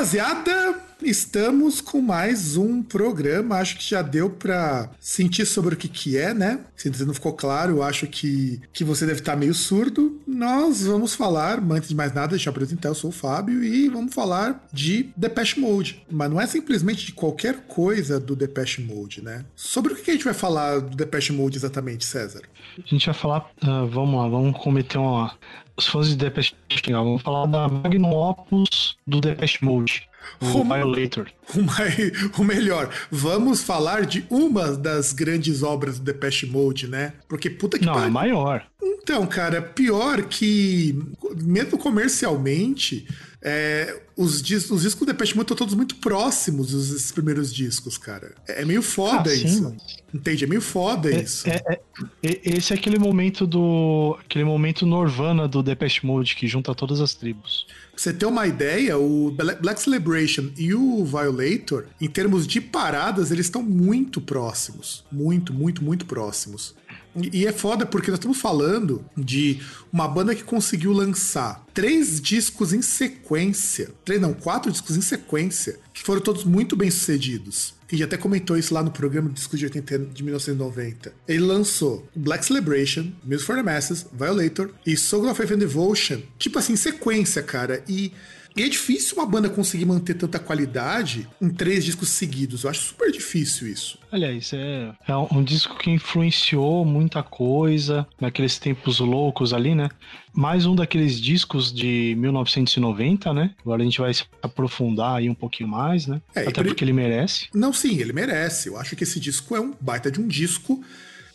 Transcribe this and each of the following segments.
rapaziada, estamos com mais um programa. Acho que já deu pra sentir sobre o que que é, né? Se não ficou claro, acho que, que você deve estar meio surdo. Nós vamos falar, antes de mais nada, deixa eu apresentar, eu sou o Fábio e vamos falar de Depeche Mode. Mas não é simplesmente de qualquer coisa do Depeche Mode, né? Sobre o que que a gente vai falar do Depeche Mode exatamente, César? A gente vai falar, ah, vamos lá, vamos cometer uma. Os fãs de Depeche Mode, vamos falar da Magnum Opus do Depeche Mode, o Violator. O, o melhor, vamos falar de uma das grandes obras do Depeche Mode, né? Porque puta que Não, é maior. Então, cara, pior que, mesmo comercialmente, é, os, dis os discos do Depeche Mode estão todos muito próximos, os, esses primeiros discos, cara. É, é meio foda Ah, sim, isso. mas- Entende? É meio foda É- isso. é- é- esse é aquele momento do. aquele momento Norvana do Depeche Mode que junta todas as tribos. Pra você ter uma ideia, o Bla- Black Celebration e o Violator, em termos de paradas, eles estão muito próximos. Muito, muito, muito próximos. E, é foda porque nós estamos falando de uma banda que conseguiu lançar três discos em sequência. Três, não, quatro discos em sequência, que foram todos muito bem sucedidos. E até comentou isso lá no programa de discos de, 80, de 1990. Ele lançou Black Celebration, Music for the Masses, Violator e Soul of Faith and Devotion. Tipo assim, sequência, cara. E, e é difícil uma banda conseguir manter tanta qualidade em três discos seguidos. Eu acho super difícil isso. Aliás, é, é um disco que influenciou muita coisa naqueles tempos loucos ali, né? Mais um daqueles discos de 1990, né? Agora a gente vai se aprofundar aí um pouquinho mais, né? É, Até por- porque ele merece. Não, sim, ele merece. Eu acho que esse disco é um baita de um disco.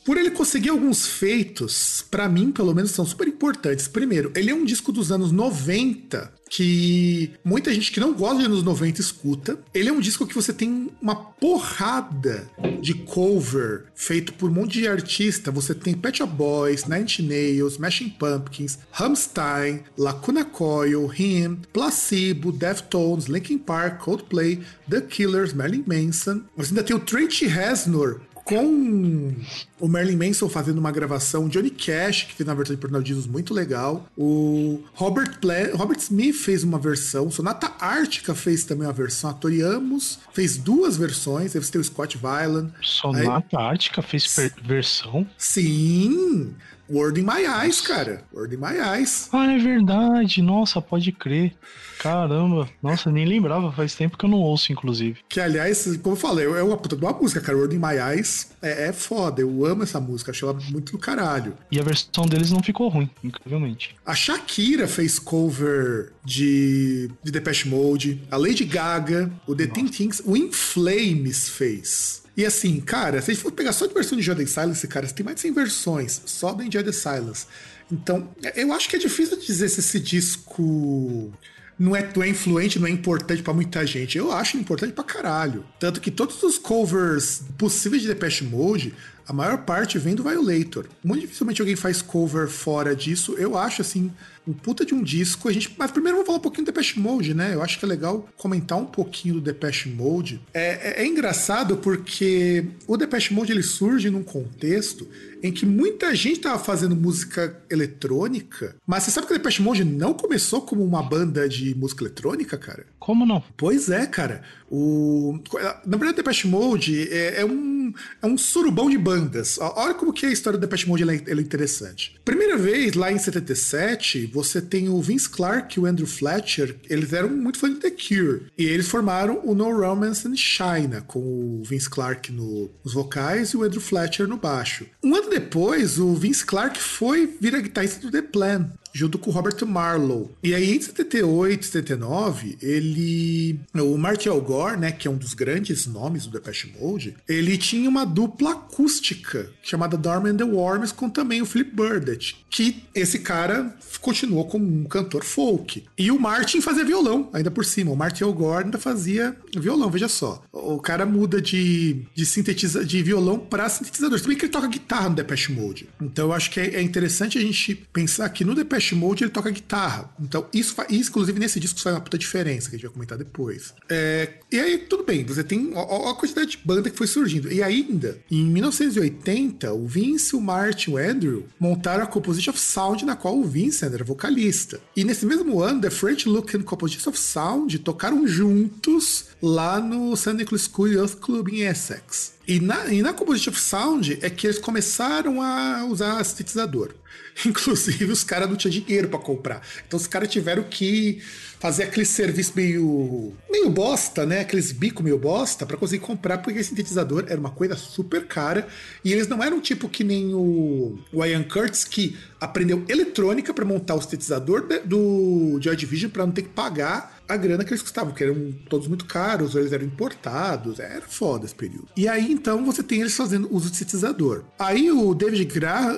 Por ele conseguir alguns feitos, pra mim, pelo menos, são super importantes. Primeiro, ele é um disco dos anos 90 que muita gente que não gosta de anos 90 escuta. Ele é um disco que você tem uma porrada de cover feito por um monte de artista. Você tem Pet Shop Boys, Nine Inch Nails, Smashing Pumpkins, Rammstein, Lacuna Coil, Him, Placebo, Deftones, Linkin Park, Coldplay, The Killers, Marilyn Manson. Você ainda tem o Trent Reznor com o Marilyn Manson fazendo uma gravação, Johnny Cash, que fez uma versão de Pornal Jesus muito legal, o Robert, Pla Robert Smith fez uma versão, Sonata Ártica fez também uma versão, a Tori Amos fez duas versões, aí você tem o Scott Weiland. Sonata Ártica fez versão. Sim! Word in My Eyes, cara. Word in My Eyes. Ah, é verdade. Nossa, pode crer. Caramba. Nossa, nem lembrava. Faz tempo que eu não ouço, inclusive. Que, aliás, como eu falei, é uma puta de uma música, cara. Word in My Eyes é, é foda. Eu amo essa música. Achei ela muito do caralho. E a versão deles não ficou ruim, incrivelmente. A Shakira fez cover de, de Depeche Mode. A Lady Gaga, o The Teen Things, o In Flames fez. E assim, cara, se a gente for pegar só de versão de Enjoy Silence, cara, tem mais de 100 versões só da Enjoy Silence. Então, eu acho que é difícil dizer se esse disco não é, não é influente, não é importante pra muita gente. Eu acho importante pra caralho. Tanto que todos os covers possíveis de Depeche Mode, a maior parte vem do Violator. Muito dificilmente alguém faz cover fora disso. Eu acho, assim, um puta de um disco. A gente, mas primeiro vamos falar um pouquinho do Depeche Mode, né? Eu acho que é legal comentar um pouquinho do Depeche Mode. É, é, é engraçado porque o Depeche Mode ele surge num contexto em que muita gente tava fazendo música eletrônica, mas você sabe que o Depeche Mode não começou como uma banda de música eletrônica, cara? Como não? Pois é, cara. O... Na verdade, o Depeche Mode é, é um, é um surubão de bandas. Olha como que a história do Depeche Mode ela é, ela é interessante. Primeira vez, lá em 77, você tem o Vince Clarke e o Andrew Fletcher. Eles eram muito fãs de The Cure. E eles formaram o No Romance in China, com o Vince Clarke no- nos vocais e o Andrew Fletcher no baixo. Um ano depois, o Vince Clarke foi virar guitarrista do The Plan. Junto com o Robert Marlowe. E aí, em 78, 79, ele. O Martial Gore, né, que é um dos grandes nomes do Depeche Mode, ele tinha uma dupla acústica chamada Dorm and the Worms com também o Philip Burdett, que esse cara continuou como um cantor folk. E o Martin fazia violão, ainda por cima. O Martin Gore ainda fazia violão, veja só. O cara muda de, de sintetiza, de violão para sintetizador. Também que ele toca guitarra no Depeche Mode. Então eu acho que é, é, interessante a gente pensar que no Depeche Mode ele toca guitarra. Então isso, faz, isso inclusive nesse disco faz uma puta diferença, que a gente vai comentar depois. É, e aí, tudo bem, você tem a, quantidade de banda que foi surgindo. E ainda, em 1980, o Vince, o Martin e o Andrew montaram a Composition of Sound, na qual o Vince era vocalista. E nesse mesmo ano, The French Look and Composition of Sound tocaram juntos lá no St. Nicholas School Youth Club em Essex. E na, e na Composition of Sound é que eles começaram a usar sintetizador. Inclusive, os caras não tinham dinheiro para comprar. Então, os caras tiveram que fazer aquele serviço meio meio bosta, né? Aqueles bico meio bosta para conseguir comprar, porque esse sintetizador era uma coisa super cara e eles não eram tipo que nem o, o Ian Curtis que aprendeu eletrônica para montar o sintetizador do Joy Division para não ter que pagar a grana que eles custavam, que eram todos muito caros, eles eram importados, era foda esse período. E aí então você tem eles fazendo uso de sintetizador. Aí o David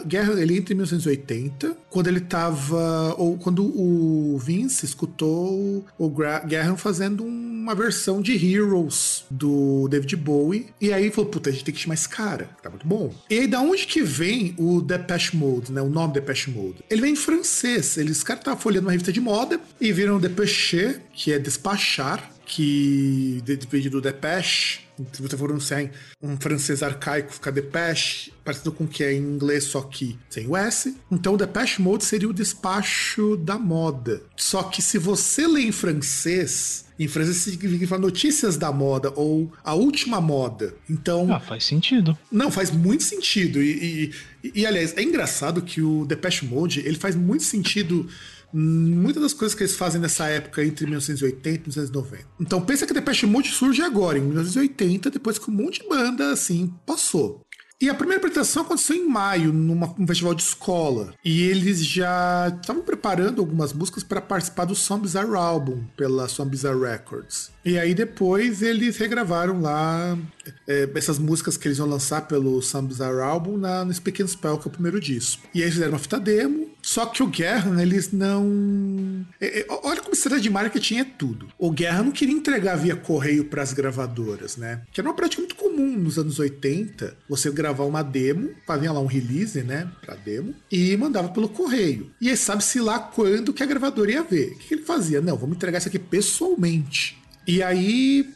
Guerra, ele entra em 1980, quando ele tava, ou quando o Vince escutou o Guerra fazendo uma versão de Heroes do David Bowie, e aí falou, puta, a gente tem que chamar esse cara, tá muito bom. E aí da onde que vem o Depeche Mode, né, o nome Depeche Mode? Ele vem em francês, eles, os caras estavam folhando uma revista de moda e viram Depeche, que é despachar, que depende do Depeche. Se você for pronunciar em um francês arcaico, fica Depeche, parecido com o que é em inglês, só que sem o S. Então o Depeche Mode seria o despacho da moda. Só que se você lê em francês, em francês significa notícias da moda ou a última moda. Então. Ah, faz sentido. Não, faz muito sentido. E, e, e aliás, é engraçado que o Depeche Mode ele faz muito sentido muitas das coisas que eles fazem nessa época entre 1980 e 1990. Então pensa que Depeche Mode surge agora, em 1980, depois que um monte de banda assim passou. E a primeira apresentação aconteceu em maio, num festival de escola. E eles já estavam preparando algumas músicas para participar do Some Bizarre Album pela Some Bizarre Records. E aí depois eles regravaram lá é, essas músicas que eles iam lançar pelo Bizarre Album na, nesse Pequeno Spell, que é o primeiro disco. E aí eles fizeram uma fita demo, só que o Guerra, eles não. É, é, olha como estratégia de marketing é tudo. O Guerra não queria entregar via correio para as gravadoras, né? Que era uma prática muito comum nos anos 80. Você gravar uma demo, fazia lá um release, né? Pra demo, e mandava pelo correio. E aí sabe-se lá quando que a gravadora ia ver. O que ele fazia? Não, vamos entregar isso aqui pessoalmente. E aí,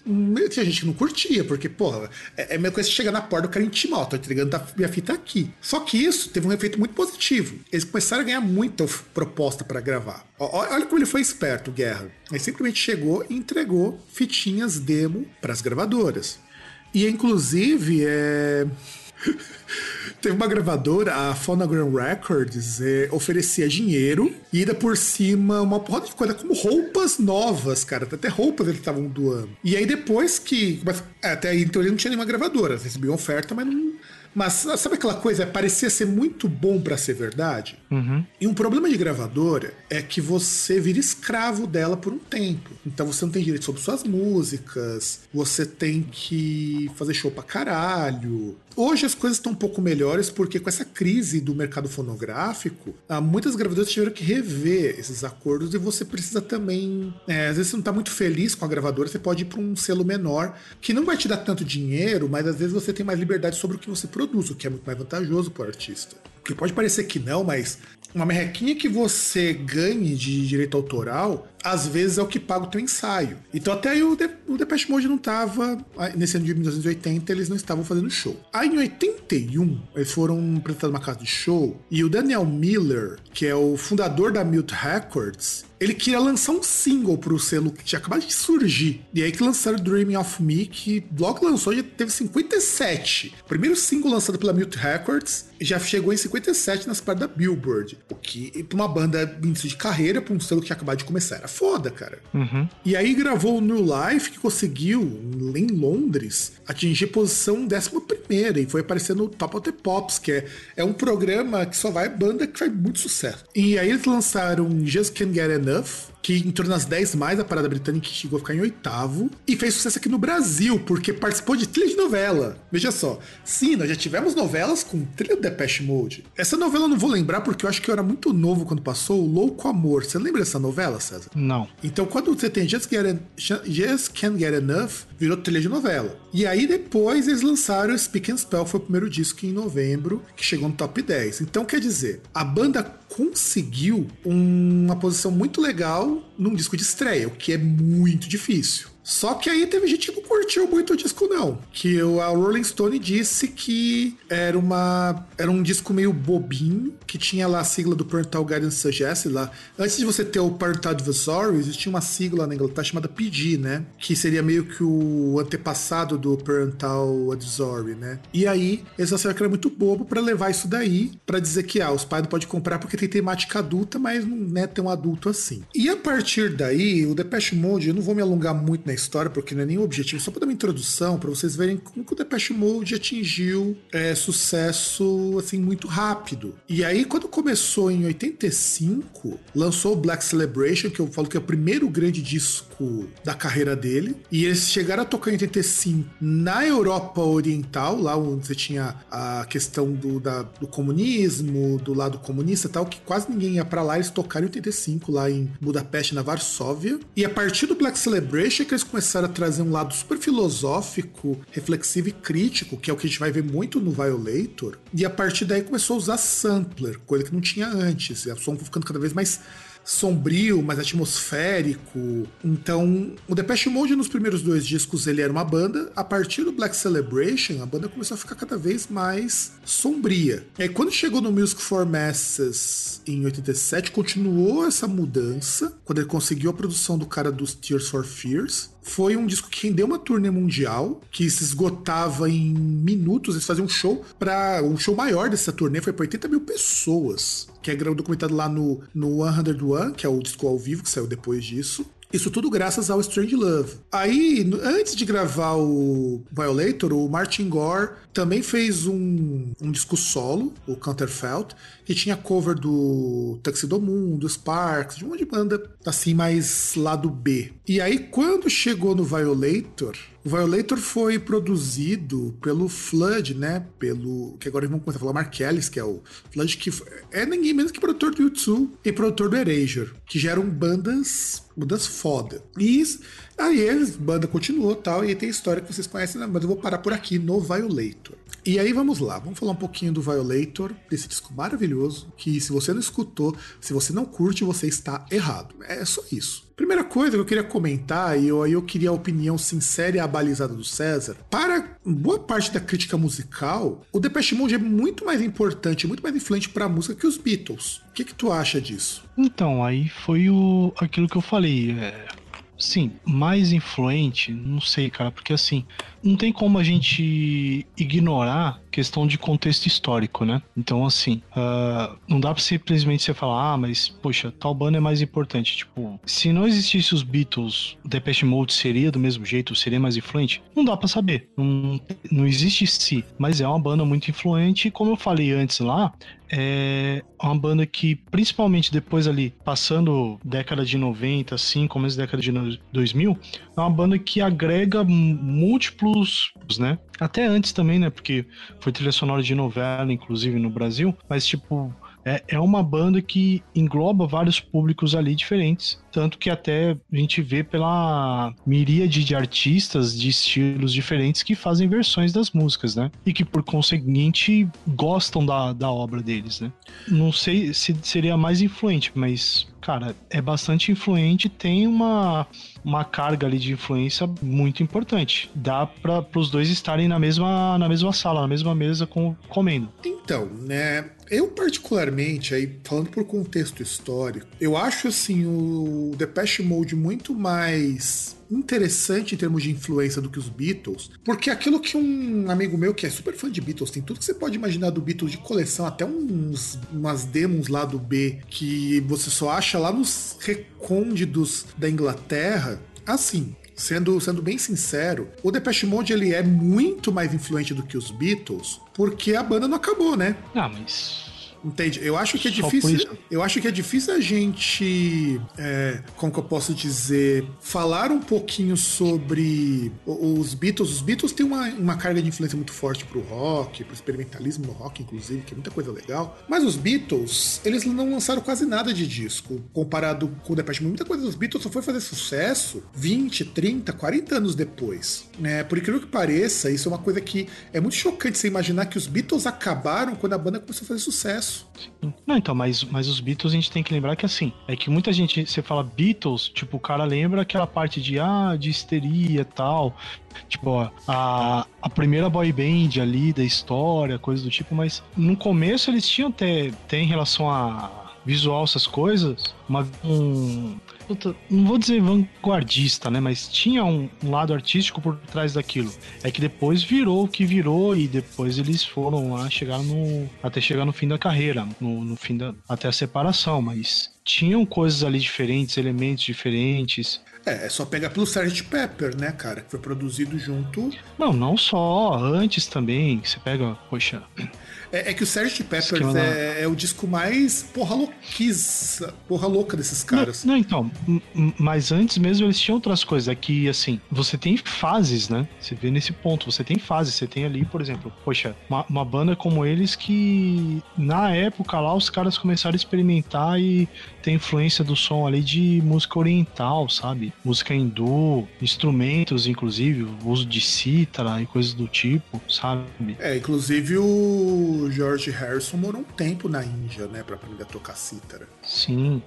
tinha gente que não curtia, porque, porra, é, é meio coisa que chega na porta do cara intimar, tô entregando a minha fita aqui. Só que isso teve um efeito muito positivo. Eles começaram a ganhar muita proposta para gravar. Olha como ele foi esperto, Guerra. Ele simplesmente chegou e entregou fitinhas demo para as gravadoras. E, inclusive, é. Teve uma gravadora, a Phonogram Records, é, oferecia dinheiro e ainda por cima uma porrada de coisa, como roupas novas, cara. Até roupas eles estavam doando. E aí depois que. Mas, é, até aí então ele não tinha nenhuma gravadora. Recebiam oferta, mas não, mas sabe aquela coisa? Parecia ser muito bom para ser verdade. Uhum. E um problema de gravadora é que você vira escravo dela por um tempo. Então você não tem direito sobre suas músicas, você tem que fazer show pra caralho. Hoje as coisas estão um pouco melhores porque com essa crise do mercado fonográfico, ah, muitas gravadoras tiveram que rever esses acordos e você precisa também. É, às vezes você não está muito feliz com a gravadora, você pode ir para um selo menor que não vai te dar tanto dinheiro, mas às vezes você tem mais liberdade sobre o que você produz, o que é muito mais vantajoso para o artista. Porque pode parecer que não, mas uma merrequinha que você ganhe de direito autoral, às vezes é o que paga o teu ensaio. Então até aí o, De o Depeche Mode não tava, nesse ano de 1980, eles não estavam fazendo show. Aí em 81, eles foram apresentados numa casa de show, e o Daniel Miller, que é o fundador da Mute Records, ele queria lançar um single pro selo que tinha acabado de surgir. E aí que lançaram Dreaming of Me, que logo lançou já teve 57. O primeiro single lançado pela Mute Records já chegou em 57 nas partes da Billboard. O que, pra uma banda início de carreira, pra um selo que tinha acabado de começar, era foda, cara. Uhum. E aí gravou o New Life, que conseguiu, em Londres, atingir posição 11 e foi aparecer no Top of the Pops, que é, é um programa que só vai banda que faz muito sucesso. E aí eles lançaram Just Can't Get Enough, que entrou nas 10 mais da parada britânica que chegou a ficar em oitavo e fez sucesso aqui no Brasil, porque participou de trilha de novela. Veja só, sim, nós já tivemos novelas com trilha do Depeche Mode. Essa novela eu não vou lembrar porque eu acho que eu era muito novo quando passou, o Louco Amor. Você lembra dessa novela, César? Não. Então, quando você tem Just, Get Just Can't Get Enough, virou trilha de novela. E aí, depois, eles lançaram Speak and Spell, foi o primeiro disco em novembro, que chegou no top 10. Então, quer dizer, a banda conseguiu uma posição muito legal num disco de estreia, o que é muito difícil. Só que aí teve gente que não curtiu muito o disco, não. Que a Rolling Stone disse que era uma era um disco meio bobinho, que tinha lá a sigla do Parental Guidance Suggest lá. Antes de você ter o Parental Advisory, existia uma sigla na Inglaterra chamada PG, né? Que seria meio que o antepassado do Parental Advisory, né? E aí, eles acharam que era muito bobo para levar isso daí, para dizer que ah, os pais não podem comprar porque tem temática adulta, mas não é tão adulto assim. E a partir daí, o Depeche Mode, eu não vou me alongar muito na história, porque não é o objetivo, só para dar uma introdução, para vocês verem como o Depeche Mode atingiu é, sucesso assim muito rápido. E aí, quando começou em 85, lançou o Black Celebration, que eu falo que é o primeiro grande disco da carreira dele. E eles chegaram a tocar em 85 na Europa Oriental, lá onde você tinha a questão do, da, do comunismo, do lado comunista tal, que quase ninguém ia para lá. Eles tocaram em 85 lá em Budapeste, na Varsóvia. E a partir do Black Celebration é que eles começaram a trazer um lado super filosófico, reflexivo e crítico, que é o que a gente vai ver muito no Violator. E a partir daí começou a usar sampler, coisa que não tinha antes. E a som ficando cada vez mais sombrio, mais atmosférico. Então, o Depeche Mode nos primeiros dois discos ele era uma banda. A partir do Black Celebration, a banda começou a ficar cada vez mais sombria. E aí, quando chegou no Music for Masses em 87, continuou essa mudança, quando ele conseguiu a produção do cara dos Tears for Fears. Foi um disco que rendeu uma turnê mundial, que se esgotava em minutos. Eles faziam um show para um show maior dessa turnê, foi para 80 mil pessoas, que é documentado lá no, no 101, que é o disco ao vivo que saiu depois disso. Isso tudo graças ao Strange Love. Aí, antes de gravar o Violator, o Martin Gore também fez um, um disco solo, o Counterfelt, que tinha cover do Tuxedo Moon, do Sparks, de uma de banda assim mais lado B. E aí, quando chegou no Violator, o Violator foi produzido pelo Flood, né? Pelo. Que agora vamos começar a falar Mark Ellis, que é o Flood, que é ninguém menos que produtor do YouTube e produtor do Erasure, que geram bandas. bandas foda. E aí eles, banda continuou tal, e tem história que vocês conhecem, né? mas eu vou parar por aqui no Violator. E aí vamos lá, vamos falar um pouquinho do Violator, desse disco maravilhoso, que se você não escutou, se você não curte, você está errado. É só isso. Primeira coisa que eu queria comentar, e eu, aí eu queria a opinião sincera e abalizada do César, para boa parte da crítica musical, o Depeche Mode é muito mais importante, muito mais influente para a música que os Beatles. O que, que tu acha disso? Então, aí foi o aquilo que eu falei. É, sim, mais influente, não sei, cara, porque assim, não tem como a gente ignorar questão de contexto histórico, né? Então, assim, uh, não dá pra simplesmente você falar, ah, mas, poxa, tal banda é mais importante. Tipo, se não existisse os Beatles, o Depeche Mode seria do mesmo jeito, seria mais influente? Não dá para saber. Não, não existe se, mas é uma banda muito influente. Como eu falei antes lá, é uma banda que, principalmente depois ali, passando década de 90, assim, começo da década de 2000, é uma banda que agrega múltiplos, né? Até antes também, né? Porque foi trilha sonora de novela, inclusive, no Brasil, mas, tipo, é, é uma banda que engloba vários públicos ali diferentes. Tanto que até a gente vê pela miríade de artistas de estilos diferentes que fazem versões das músicas, né? E que por conseguinte gostam da, da obra deles, né? Não sei se seria mais influente, mas, cara, é bastante influente, tem uma, uma carga ali de influência muito importante. Dá para os dois estarem na mesma, na mesma sala, na mesma mesa com, comendo. Então, né? Eu, particularmente, aí falando por contexto histórico, eu acho assim o Depeche Mode muito mais interessante em termos de influência do que os Beatles, porque aquilo que um amigo meu que é super fã de Beatles, tem tudo que você pode imaginar do Beatles de coleção, até uns umas demos lá do B que você só acha lá nos recônditos da Inglaterra. Assim, sendo, sendo bem sincero, o Depeche Mode ele é muito mais influente do que os Beatles, porque a banda não acabou, né? Ah, mas Entende? Eu acho que é difícil. Eu acho que é difícil a gente, é, como que eu posso dizer, falar um pouquinho sobre os Beatles. Os Beatles têm uma, uma carga de influência muito forte pro rock, pro experimentalismo no rock, inclusive, que é muita coisa legal. Mas os Beatles, eles não lançaram quase nada de disco comparado com o Depeche Mode. Muita coisa dos Beatles só foi fazer sucesso 20, 30, 40 anos depois. Né? Por incrível que pareça, isso é uma coisa que é muito chocante você imaginar que os Beatles acabaram quando a banda começou a fazer sucesso. Não, então, mas, mas os Beatles a gente tem que lembrar que assim, é que muita gente, você fala Beatles, tipo, o cara lembra aquela parte de, ah, de histeria e tal. Tipo, a, a primeira boy band ali da história, coisa do tipo, mas no começo eles tinham até, em relação a visual, essas coisas, uma, um, puta, não vou dizer vanguardista, né? Mas tinha um, um lado artístico por trás daquilo. É que depois virou o que virou e depois eles foram lá chegar no. até chegar no fim da carreira, no, no fim da. até a separação, mas tinham coisas ali diferentes, elementos diferentes. É, é só pegar pelo Sgt. Pepper, né, cara? Que foi produzido junto. Não, não só, antes também, você pega, poxa, É, é que o Sgt. Peppers é, é o disco mais porra louquiza, porra louca desses caras. Não, não, então, mas antes mesmo eles tinham outras coisas. É que, assim, você tem fases, né? Você vê nesse ponto, você tem fases. Você tem ali, por exemplo, poxa, uma, uma banda como eles que, na época lá, os caras começaram a experimentar e tem influência do som ali de música oriental, sabe? Música hindu, instrumentos, inclusive, o uso de cítara e coisas do tipo, sabe? É, inclusive o George Harrison morou um tempo na Índia, né, pra aprender a tocar cítara. Sim,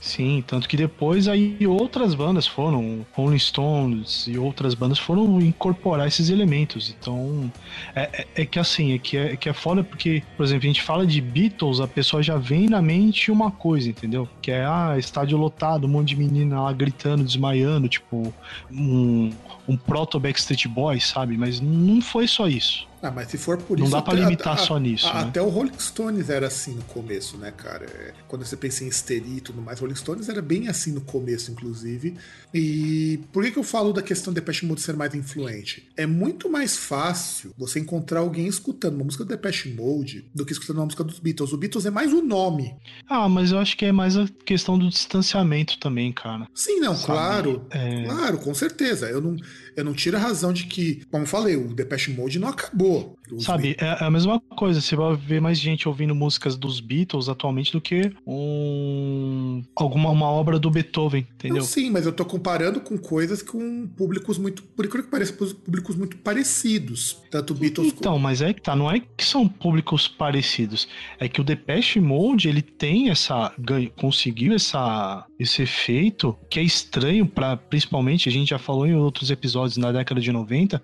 sim. Tanto que depois aí outras bandas foram, Rolling Stones e outras bandas foram incorporar esses elementos. Então, é, é- é que assim, é que é, é que é foda porque, por exemplo, a gente fala de Beatles, a pessoa já vem na mente uma coisa, entendeu? Que é, ah, estádio lotado, um monte de menina lá gritando, desmaiando, tipo, um, um proto Backstreet Boys, sabe? Mas não foi só isso. Ah, mas se for por Não isso. dá pra limitar a- só nisso, a- né? Até o Rolling Stones era assim no começo, né, cara? É, Quando você pensa em histeria e tudo mais, Rolling Stones era bem assim no começo, inclusive. E por que, que eu falo da questão do Depeche Mode ser mais influente? É muito mais fácil você encontrar alguém escutando uma música do Depeche Mode do que escutando uma música dos Beatles. O Beatles é mais o nome. Ah, mas eu acho que é mais a questão do distanciamento também, cara. Sim, não, Sabe? claro. É. Claro, com certeza. Eu não, eu não tiro a razão de que, como falei, o Depeche Mode não acabou. Os Sabe, é é a mesma coisa. Você vai ver mais gente ouvindo músicas dos Beatles atualmente do que um alguma uma obra do Beethoven, entendeu? Não, sim, mas eu tô comparando com coisas com públicos muito, por incrível que pareça, públicos muito parecidos. Tanto Beatles Então, mas é que tá, não é que são públicos parecidos, é que o Depeche Mode, ele tem essa ganho, conseguiu essa esse efeito que é estranho para principalmente, a gente já falou em outros episódios na década de 90,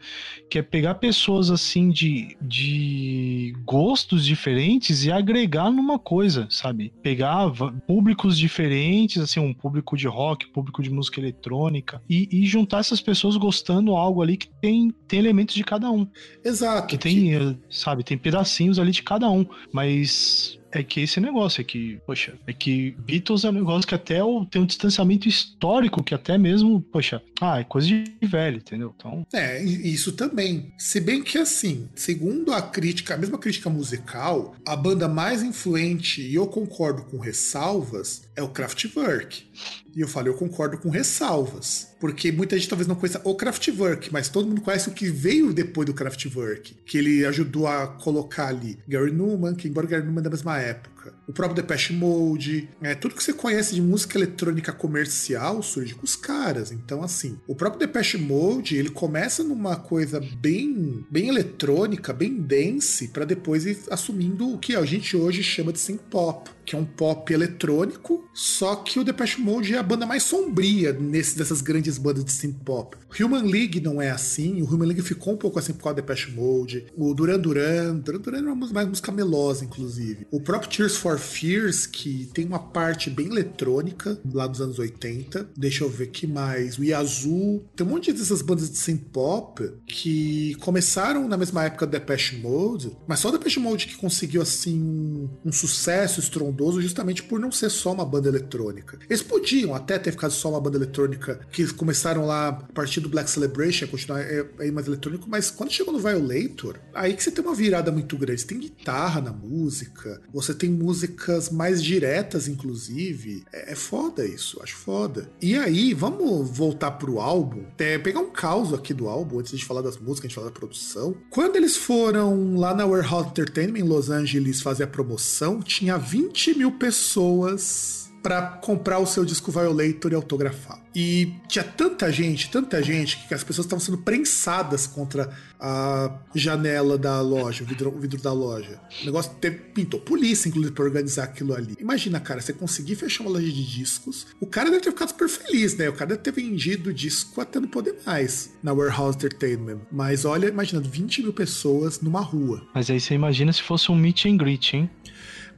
que é pegar pessoas assim de, de gostos diferentes e agregar numa coisa, sabe? Pegar públicos diferentes, assim, um público de rock, público de música eletrônica e, e juntar essas pessoas gostando algo ali que tem, tem elementos de cada um. Exato. Que tem, eh, sabe, tem pedacinhos ali de cada um, mas é que esse negócio é que, poxa, é que Beatles é um negócio que até tem um distanciamento histórico que até mesmo, poxa, ah, é coisa de velho, entendeu? Então, É, isso também. Se bem que assim, segundo a crítica, a mesma crítica musical, a banda mais influente, e eu concordo com ressalvas, é o Kraftwerk. E eu falei, eu concordo com ressalvas. Porque muita gente talvez não conheça o Kraftwerk, mas todo mundo conhece o que veio depois do Kraftwerk. Que ele ajudou a colocar ali Gary Newman, que embora Gary Newman é da mesma época. Época. O próprio Depeche Mode, é, tudo que você conhece de música eletrônica comercial surge com os caras. Então, assim, o próprio Depeche Mode, ele começa numa coisa bem, bem eletrônica, bem dense, para depois ir assumindo o que a gente hoje chama de synth pop que é um pop eletrônico, só que o Depeche Mode é a banda mais sombria nesse, dessas grandes bandas de synth pop. Human League não é assim, o Human League ficou um pouco assim por causa do Depeche Mode. O Duran Duran, Duran Duran é uma mais música melosa, inclusive. O próprio Tears for Fears, que tem uma parte bem eletrônica, lá dos anos 80. Deixa eu ver que mais. O Yazoo. Tem um monte dessas bandas de synth pop que começaram na mesma época do Depeche Mode, mas só o Depeche Mode que conseguiu, assim, um, um sucesso estrondoso justamente por não ser só uma banda eletrônica. Eles podiam até ter ficado só uma banda eletrônica que começaram lá a partir do Black Celebration, continuar aí é, é mais eletrônico, mas quando chegou no Violator, aí que você tem uma virada muito grande. Você tem guitarra na música, você tem músicas mais diretas, inclusive. É, é foda isso, acho foda. E aí, vamos voltar pro álbum, é, pegar um caos aqui do álbum, antes de falar das músicas, a gente falar da produção. Quando eles foram lá na Warehouse Entertainment em Los Angeles fazer a promoção, tinha 20 20 mil pessoas para comprar o seu disco Violator e autografar. E tinha tanta gente, tanta gente, que as pessoas estavam sendo prensadas contra a janela da loja, o vidro, o vidro da loja. O negócio teve, pintou polícia, inclusive, pra organizar aquilo ali. Imagina, cara, você conseguir fechar uma loja de discos. O cara deve ter ficado super feliz, né? O cara deve ter vendido disco até não poder mais na Warehouse Entertainment. Mas olha, imaginando 20 mil pessoas numa rua. Mas aí você imagina se fosse um meet and greet, hein?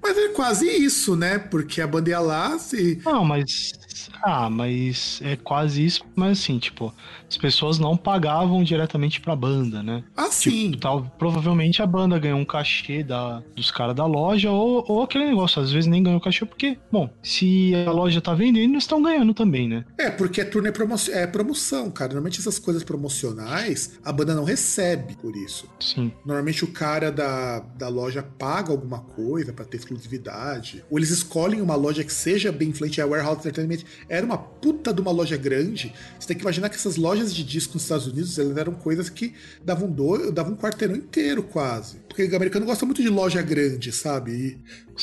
Mas é quase isso, né? Porque a banda ia lá se. Não, mas. Ah, mas é quase isso, mas assim, tipo, as pessoas não pagavam diretamente pra banda, né? Ah, tipo, sim. Tal, provavelmente a banda ganhou um cachê da, dos caras da loja, ou, ou aquele negócio, às vezes nem ganhou cachê, porque, bom, se a loja tá vendendo, eles estão ganhando também, né? É, porque é turnê promo é promoção, cara. Normalmente essas coisas promocionais, a banda não recebe por isso. Sim. Normalmente o cara da, da loja paga alguma coisa para ter exclusividade. Ou eles escolhem uma loja que seja bem influente. A Warehouse Entertainment era uma puta de uma loja grande. Você tem que imaginar que essas lojas de disco nos Estados Unidos elas eram coisas que davam, do, davam um quarteirão inteiro quase. Porque o americano gosta muito de loja grande, sabe?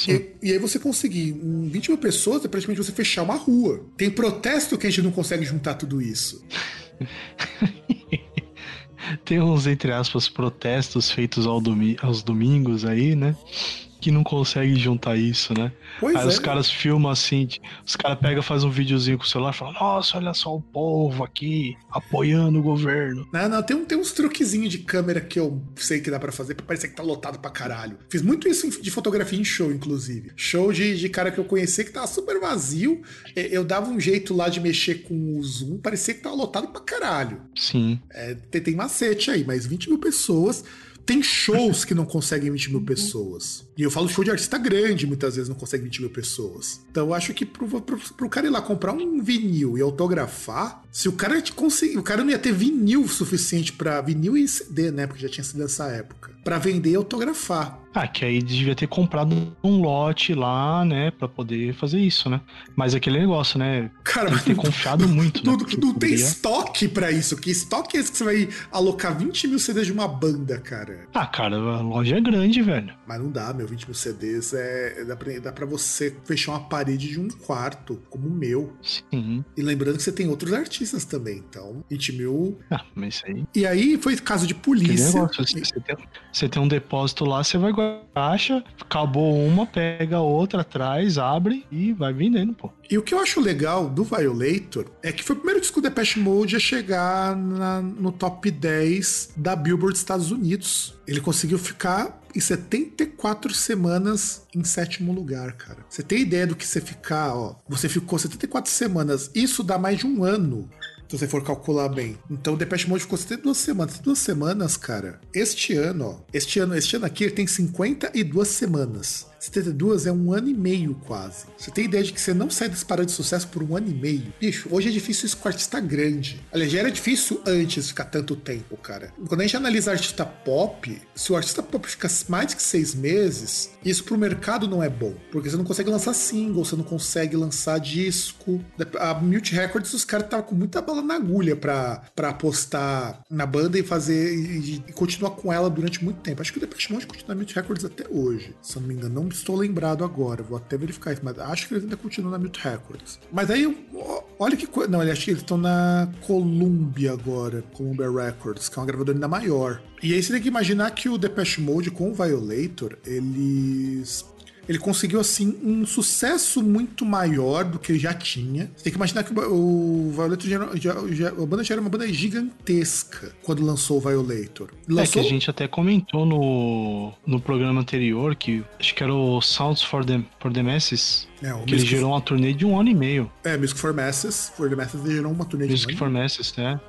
E, e, e, aí você conseguir 20 mil pessoas é praticamente você fechar uma rua. Tem protesto que a gente não consegue juntar tudo isso. Tem uns, entre aspas, protestos feitos ao domi aos domingos aí, né? Que não consegue juntar isso, né? Pois Aí é. os caras filmam assim, os caras pegam, fazem um videozinho com o celular e falam, nossa, olha só o povo aqui apoiando o governo. Não, não, tem, um, tem uns truquezinhos de câmera que eu sei que dá para fazer pra parecer que tá lotado pra caralho. Fiz muito isso de fotografia em show, inclusive. Show de, de cara que eu conheci que tava super vazio. Eu dava um jeito lá de mexer com o zoom, parecia que tava lotado pra caralho. Sim. É, tem, tem macete aí, mas 20 mil pessoas tem shows que não conseguem 20 mil pessoas. E eu falo show de artista grande, muitas vezes não consegue 20 mil pessoas. Então eu acho que pro, pro, pro cara ir lá comprar um vinil e autografar, se o cara conseguir. O cara não ia ter vinil suficiente para Vinil e CD, né? Porque já tinha sido nessa época. Para vender e autografar. Ah, que aí devia ter comprado um lote lá, né, pra poder fazer isso, né? Mas aquele negócio, né? Cara, tem que confiado muito, Não, né? porque não tem poderia- estoque pra isso. Que estoque é esse que você vai alocar 20 mil CDs de uma banda, cara? Ah, cara, a loja é grande, velho. Mas não dá, meu. 20 mil CDs é. Dá pra, dá pra você fechar uma parede de um quarto, como o meu. Sim. E lembrando que você tem outros artistas também. Então, 20 mil. Ah, mas isso aí. E aí foi caso de polícia. negócio, você, você tem, você tem um depósito lá, você vai acha, acabou uma, pega outra atrás, abre e vai vendendo, pô. E o que eu acho legal do Violator é que foi o primeiro disco do Depeche Mode a chegar na- no top 10 da Billboard Estados Unidos. Ele conseguiu ficar em 74 semanas em sétimo lugar, cara. Você tem ideia do que você ficar, ó. Você ficou 74 semanas. Isso dá mais de um ano. Se você for calcular bem. Então o Depeche Mode ficou 72 semanas. 72 semanas, cara. Este ano, ó. Este ano, este ano aqui ele tem 52 semanas. 72 é um ano e meio quase. Você tem ideia de que você não sai desse parada de sucesso por um ano e meio? Bicho, hoje é difícil isso com artista grande. Aliás, já era difícil antes ficar tanto tempo, cara. Quando a gente analisa artista pop, se o artista pop fica mais que seis meses, isso pro mercado não é bom. Porque você não consegue lançar single, você não consegue lançar disco. A Mute Records, os caras estavam com muita bala na agulha pra, pra apostar na banda e fazer e, e continuar com ela durante muito tempo. Acho que o Depeche Mode continua na Mute Records até hoje. Se eu não me engano, não estou lembrado agora, vou até verificar isso, mas acho que eles ainda continuam na Mute Records. Mas aí, olha que coisa. Não, acho que eles estão na Columbia agora, Columbia Records, que é uma gravadora ainda maior. E aí você tem que imaginar que o Depeche Mode com o Violator, eles ele conseguiu, assim, um sucesso muito maior do que ele já tinha. Você tem que imaginar que o Violator já, já, já, a banda já era uma banda gigantesca quando lançou o Violator. Lançou... É que a gente até comentou no, no programa anterior que acho que era o Sounds for the, for the Masses. É, que ele gerou uma turnê de um ano e meio. É, Music for Masses. For the Masses ele gerou uma turnê de Music um ano. Music for Masses, né?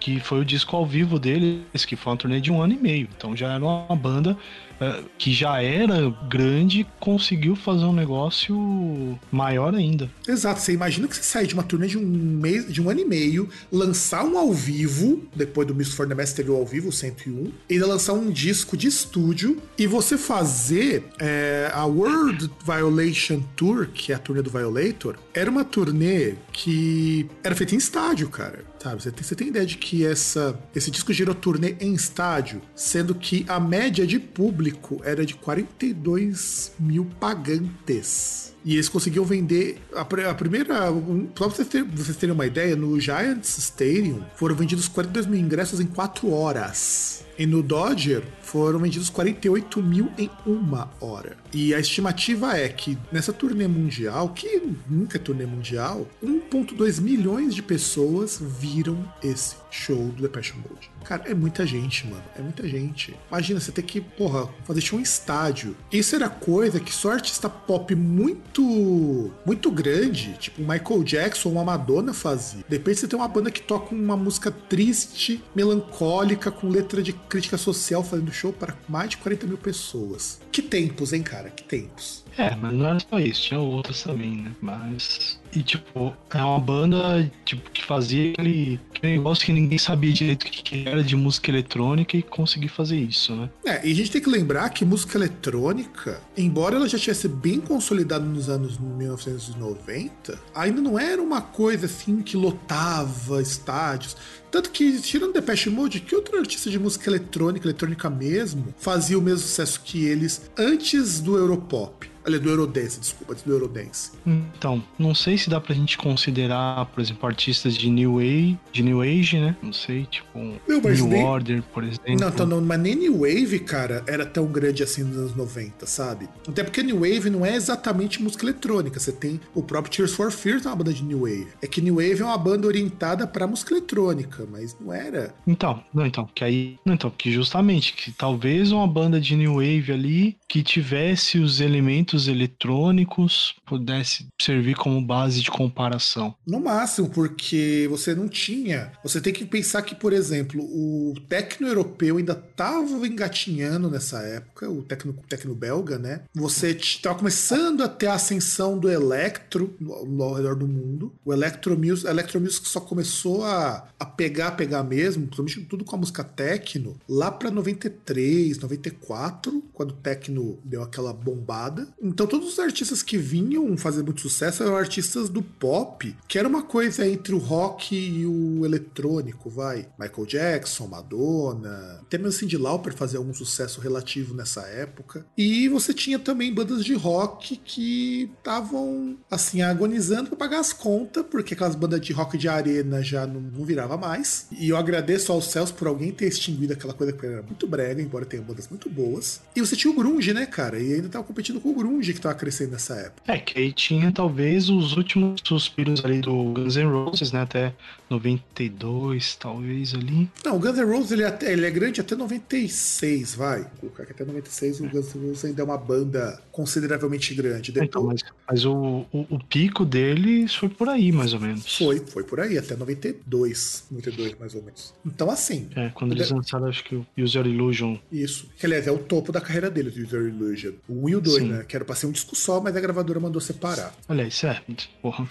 Que foi o disco ao vivo deles, que foi uma turnê de um ano e meio. Então já era uma banda é, que já era grande, conseguiu fazer um negócio maior ainda. Exato. Você imagina que você sair de uma turnê de um mês, de um ano e meio, lançar um ao vivo, depois do Miss for the Mass teve o ao vivo, 101, e ainda lançar um disco de estúdio e você fazer é, a World Violation Tour, que é a turnê do Violator, era uma turnê que era feita em estádio, cara. Sabe? Você tem, você tem ideia de que essa, esse disco girou turnê em estádio, sendo que a média de público era de 42 mil pagantes. E eles conseguiam vender a, a primeira. Só pra vocês, vocês terem uma ideia, no Giants Stadium foram vendidos 42 mil ingressos em 4 horas. E no Dodger foram vendidos 48 mil em uma hora. E a estimativa é que nessa turnê mundial, que nunca é turnê mundial, 1,2 milhões de pessoas viram esse show do Depeche Mode. Cara, é muita gente, mano. É muita gente. Imagina você ter que, porra, fazer show em estádio. Isso era coisa que só artista pop muito muito grande, tipo Michael Jackson ou uma Madonna fazia. Depois você tem uma banda que toca uma música triste, melancólica, com letra de crítica social fazendo show para mais de 40 mil pessoas. Que tempos, hein, cara? Que tempos. É, mas não era só isso, tinha outros também, né? Mas. E, tipo, é uma banda tipo, que fazia aquele, aquele negócio que ninguém sabia direito o que era de música eletrônica e conseguir fazer isso, né? É, e a gente tem que lembrar que música eletrônica, embora ela já tivesse bem consolidada nos anos 1990, ainda não era uma coisa assim que lotava estádios. Tanto que, tirando Depeche Mode, que outro artista de música eletrônica, eletrônica mesmo, fazia o mesmo sucesso que eles antes do Europop? Olha, do Eurodance, desculpa, do Eurodance. Então, não sei se dá pra gente considerar, por exemplo, artistas de New Age, de New Age, né? Não sei, tipo, não, New nem... Order, por exemplo. Não, então, não, mas nem New Wave, cara, era tão grande assim nos anos 90, sabe? Até porque New Wave não é exatamente música eletrônica. Você tem o próprio Tears for Fears, é uma banda de New Wave. É que New Wave é uma banda orientada pra música eletrônica, mas não era. Então, não, então, que aí. Não, então, que justamente, que talvez uma banda de New Wave ali que tivesse os elementos eletrônicos pudesse servir como base de comparação. No máximo, porque você não tinha. Você tem que pensar que, por exemplo, o tecno europeu ainda estava engatinhando nessa época, o tecno, tecno belga, né? Você estava começando a ter a ascensão do electro ao redor do mundo. O electro music, electro music só começou a, a pegar, pegar mesmo, principalmente tudo com a música techno, lá para 93, 94, quando o techno deu aquela bombada. Então todos os artistas que vinham fazer muito sucesso eram artistas do pop, que era uma coisa entre o rock e o eletrônico, vai. Michael Jackson, Madonna, até mesmo Cindy Lauper fazia algum sucesso relativo nessa época. E você tinha também bandas de rock que estavam assim agonizando para pagar as contas, porque aquelas bandas de rock de arena já não, não virava mais. E eu agradeço aos céus por alguém ter extinguido aquela coisa que era muito brega, embora tenha bandas muito boas. E você tinha o grunge, né, cara? E ainda tava competindo com o Grunge que tava crescendo nessa época. É, que aí tinha talvez os últimos suspiros ali do Guns N' Roses, né? Até 92, talvez ali. Não, o Guns N' Roses ele, é até, ele é grande até 96, vai. Colocar que até 96 o Guns N' Roses ainda é uma banda consideravelmente grande. Depois... Então, mas, mas o, o, o, pico deles foi por aí, mais ou menos. Foi, foi por aí, até 92, 92 mais ou menos. Então, assim. É, quando eles lançaram, acho que o User Illusion. Isso. Que aliás é o topo da carreira deles, o User Illusion. O 1 e o 2, Sim. né? Que era pra ser um disco só, mas a gravadora mandou separar. Olha, isso é. Porra.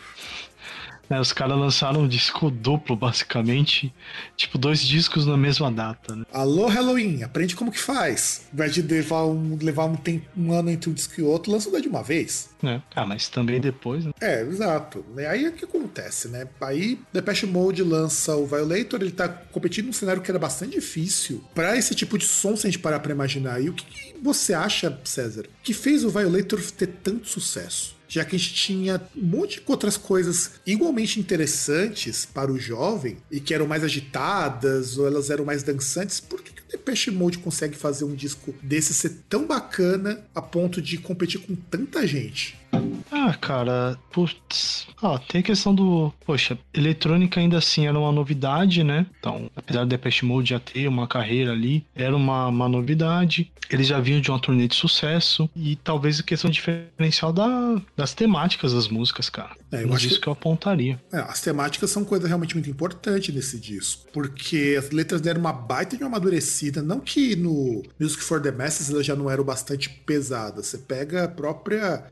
É, os caras lançaram um disco duplo, basicamente. Tipo, dois discos na mesma data, né? Alô, Halloween, aprende como que faz. Ao invés de levar um, levar um, tempo, um ano entre um disco e outro, lança de uma vez. É. Ah, mas também depois, né? É, exato. E aí é que acontece, né? Aí Depeche Mode lança o Violator, ele tá competindo num cenário que era bastante difícil para esse tipo de som, se a gente parar pra imaginar. E o que, que você acha, César, que fez o Violator ter tanto sucesso? Já que a gente tinha um monte de outras coisas igualmente interessantes para o jovem e que eram mais agitadas ou elas eram mais dançantes, por que, que o Depeche Mode consegue fazer um disco desse ser tão bacana a ponto de competir com tanta gente? Ah, cara, putz. Ah, tem a questão do. Poxa, eletrônica ainda assim era uma novidade, né? Então, apesar do Depeche Mode já ter uma carreira ali, era uma, uma novidade. Eles já vinham de uma turnê de sucesso. E talvez a questão diferencial da, das temáticas das músicas, cara. É, eu acho isso que... que eu apontaria. É, as temáticas são coisa realmente muito importante nesse disco. Porque as letras deram uma baita de uma amadurecida. Não que no Music for the Masses elas já não eram bastante pesadas. Você pega a própria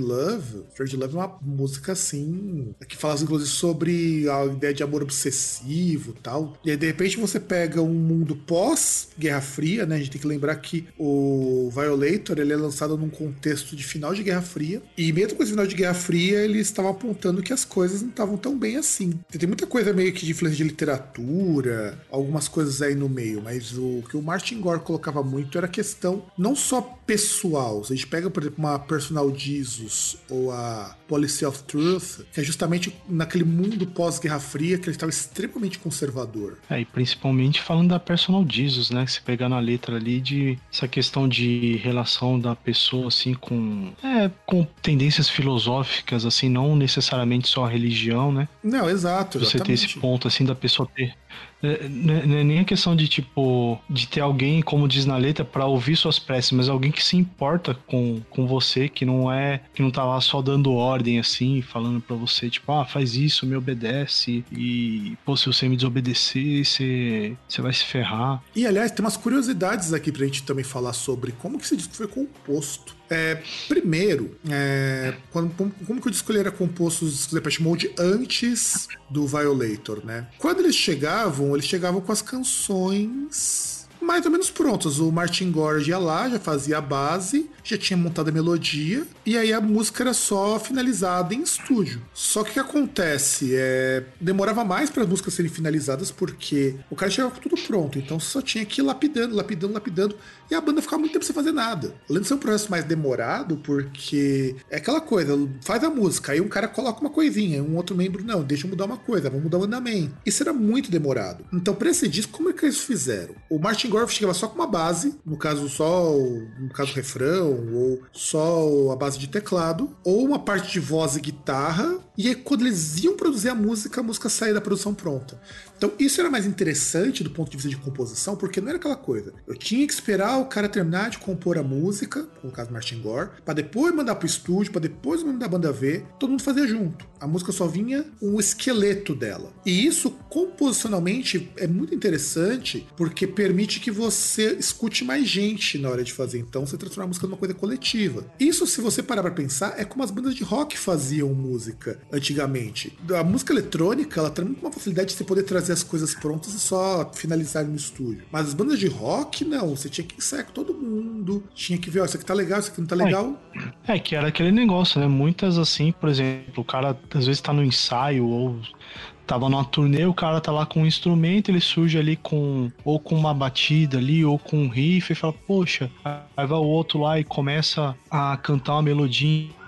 Strange Love. Strange Love é uma música assim. que fala inclusive sobre a ideia de amor obsessivo tal. E aí, de repente, você pega um mundo pós-Guerra Fria, né? A gente tem que lembrar que o Violator ele é lançado num contexto de final de Guerra Fria. E mesmo com esse final de Guerra Fria, eles estavam apontando que as coisas não estavam tão bem assim. Tem muita coisa meio que de influência de literatura, algumas coisas aí no meio, mas o que o Martin Gore colocava muito era a questão não só pessoal. Se a gente pega, por exemplo, uma Personal Jesus ou a Policy of Truth, que é justamente naquele mundo pós-Guerra Fria que ele estava extremamente conservador. É, e principalmente falando da Personal Jesus, né? Que se pegar na letra ali de essa questão de relação da pessoa, assim, com. É, com tendências filosóficas, assim, não necessariamente só a religião, né? Não, exato. Você ter esse ponto, assim, da pessoa ter não é nem a questão de, tipo, de ter alguém, como diz na letra, para ouvir suas preces, mas alguém que se importa com, com você, que não é, que não tá lá só dando ordem, assim, falando para você, tipo, ah, faz isso, me obedece, e, pô, se você me desobedecer, você, você vai se ferrar. E, aliás, tem umas curiosidades aqui pra gente também falar sobre como que esse disco foi composto. É, primeiro, é, quando, como que o disco era composto dos Depeche Mode antes do Violator, né? Quando eles chegavam, eles chegavam com as canções mais ou menos prontas. O Martin Gore ia lá, já fazia a base, já tinha montado a melodia, e aí a música era só finalizada em estúdio. Só que o que acontece? É, demorava mais para as músicas serem finalizadas porque o cara chegava com tudo pronto, então só tinha que ir lapidando, lapidando, lapidando, e a banda ficava muito tempo sem fazer nada. Além de ser um processo mais demorado, porque é aquela coisa, faz a música, aí um cara coloca uma coisinha, um outro membro, não, deixa eu mudar uma coisa, vamos mudar o andamento. Isso era muito demorado. Então, pra esse disco, como é que eles fizeram? O Martin Gore chegava só com uma base, no caso só o, no caso o refrão, ou só a base de teclado, ou uma parte de voz e guitarra, e aí quando eles iam produzir a música, a música saía da produção pronta. Então isso era mais interessante do ponto de vista de composição, porque não era aquela coisa. Eu tinha que esperar o cara terminar de compor a música, no caso Martin Gore, para depois mandar pro estúdio, para depois mandar a banda ver, todo mundo fazia junto. A música só vinha um esqueleto dela. E isso composicionalmente é muito interessante, porque permite que você escute mais gente na hora de fazer. Então você transforma a música numa coisa coletiva. Isso, se você parar pra pensar, é como as bandas de rock faziam música antigamente. A música eletrônica, ela tem uma facilidade de você poder trazer as coisas prontas e só finalizar no estúdio. Mas as bandas de rock, não. Você tinha que ensaiar com todo mundo, tinha que ver, ó, isso aqui tá legal, isso aqui não tá legal. É, é que era aquele negócio, né? Muitas assim, por exemplo, o cara às vezes tá no ensaio ou tava numa turnê, o cara tá lá com um instrumento, ele surge ali com ou com uma batida ali, ou com um riff, e fala, poxa, aí vai o outro lá e começa a cantar uma melodia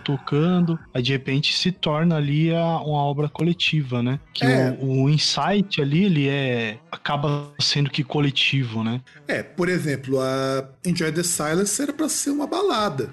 tocando, aí de repente se torna ali a, uma obra coletiva, né? Que é. o, o, insight ali, ele é acaba sendo que coletivo, né? É, por exemplo, a Enjoy the Silence era para ser uma balada.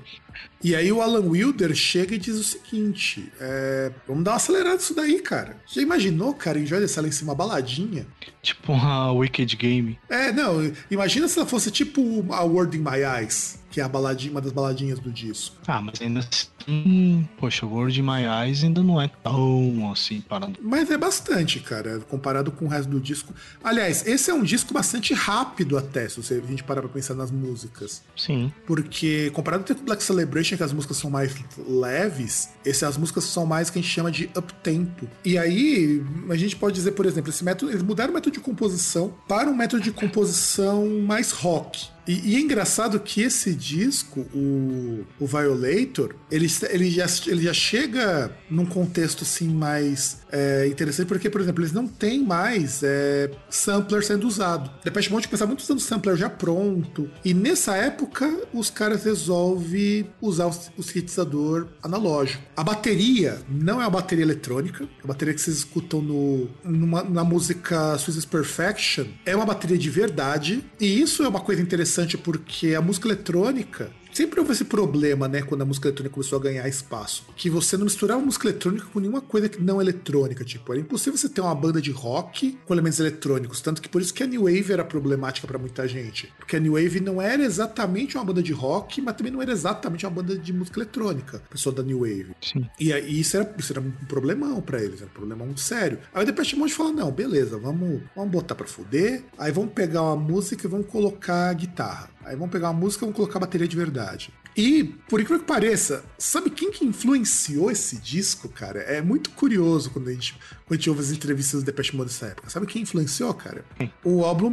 E aí o Alan Wilder chega e diz o seguinte: é, vamos dar uma acelerada nisso daí, cara. Já imaginou, cara, Enjoy the Silence uma baladinha? Tipo uma Wicked Game. É, não, imagina se ela fosse tipo a Word in My Eyes que é a baladinha, uma das baladinhas do disco. Ah, mas ainda assim, poxa, o World in My Eyes ainda não é tão assim parado. Mas é bastante, cara, comparado com o resto do disco. Aliás, esse é um disco bastante rápido até, se a gente parar pra pensar nas músicas. Sim. Porque comparado com o Black Celebration, que as músicas são mais leves, essas as músicas são mais que a gente chama de up-tempo. E aí, a gente pode dizer, por exemplo, esse método, eles mudaram o método de composição para um método de composição mais rock. E, e, é engraçado que esse disco, o, o Violator, ele, ele, já, ele já chega num contexto assim mais é, interessante, porque, por exemplo, eles não têm mais é, sampler sendo usado. Depeche Mode começava muito usando sampler já pronto, e nessa época os caras resolvem usar o, o sintetizador analógico. A bateria não é uma bateria eletrônica, a bateria que vocês escutam no, numa, na música Swiss Perfection é uma bateria de verdade, e isso é uma coisa interessante porque a música eletrônica Sempre houve esse problema, né, quando a música eletrônica começou a ganhar espaço. Que você não misturava música eletrônica com nenhuma coisa que não eletrônica. Tipo, era impossível você ter uma banda de rock com elementos eletrônicos. Tanto que por isso que a New Wave era problemática para muita gente. Porque a New Wave não era exatamente uma banda de rock, mas também não era exatamente uma banda de música eletrônica. Pessoa da New Wave. Sim. E aí isso era, isso era um problemão para eles, era um problema muito sério. Aí o Depeche Mode falou: não, beleza, vamos, vamos botar pra fuder. Aí vamos pegar uma música e vamos colocar a guitarra. Aí vamos pegar uma música e vamos colocar bateria de verdade. E, por incrível que pareça, sabe quem que influenciou esse disco, cara? É muito curioso quando a gente, quando a gente ouve as entrevistas do Depeche Mode dessa época. Sabe quem influenciou, cara? O álbum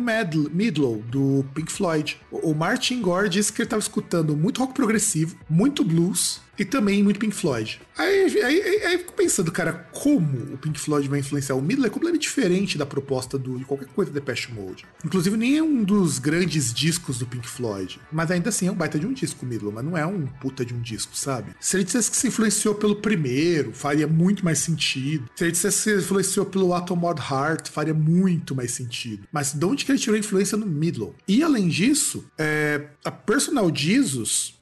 Midlow, do Pink Floyd. O Martin Gore disse que ele estava escutando muito rock progressivo, muito blues, e também muito Pink Floyd. Aí, aí, aí, aí eu fico pensando, cara, como o Pink Floyd vai influenciar o Middle é completamente diferente da proposta do, de qualquer coisa do Depeche Mode. Inclusive, nem é um dos grandes discos do Pink Floyd. Mas ainda assim é um baita de um disco, Middle, mas não é um puta de um disco, sabe? Se ele dissesse que se influenciou pelo primeiro, faria muito mais sentido. Se ele dissesse se influenciou pelo Atom Mod Heart, faria muito mais sentido. Mas de onde que ele tirou a influência no Middle? E além disso, é, a Personal Jesus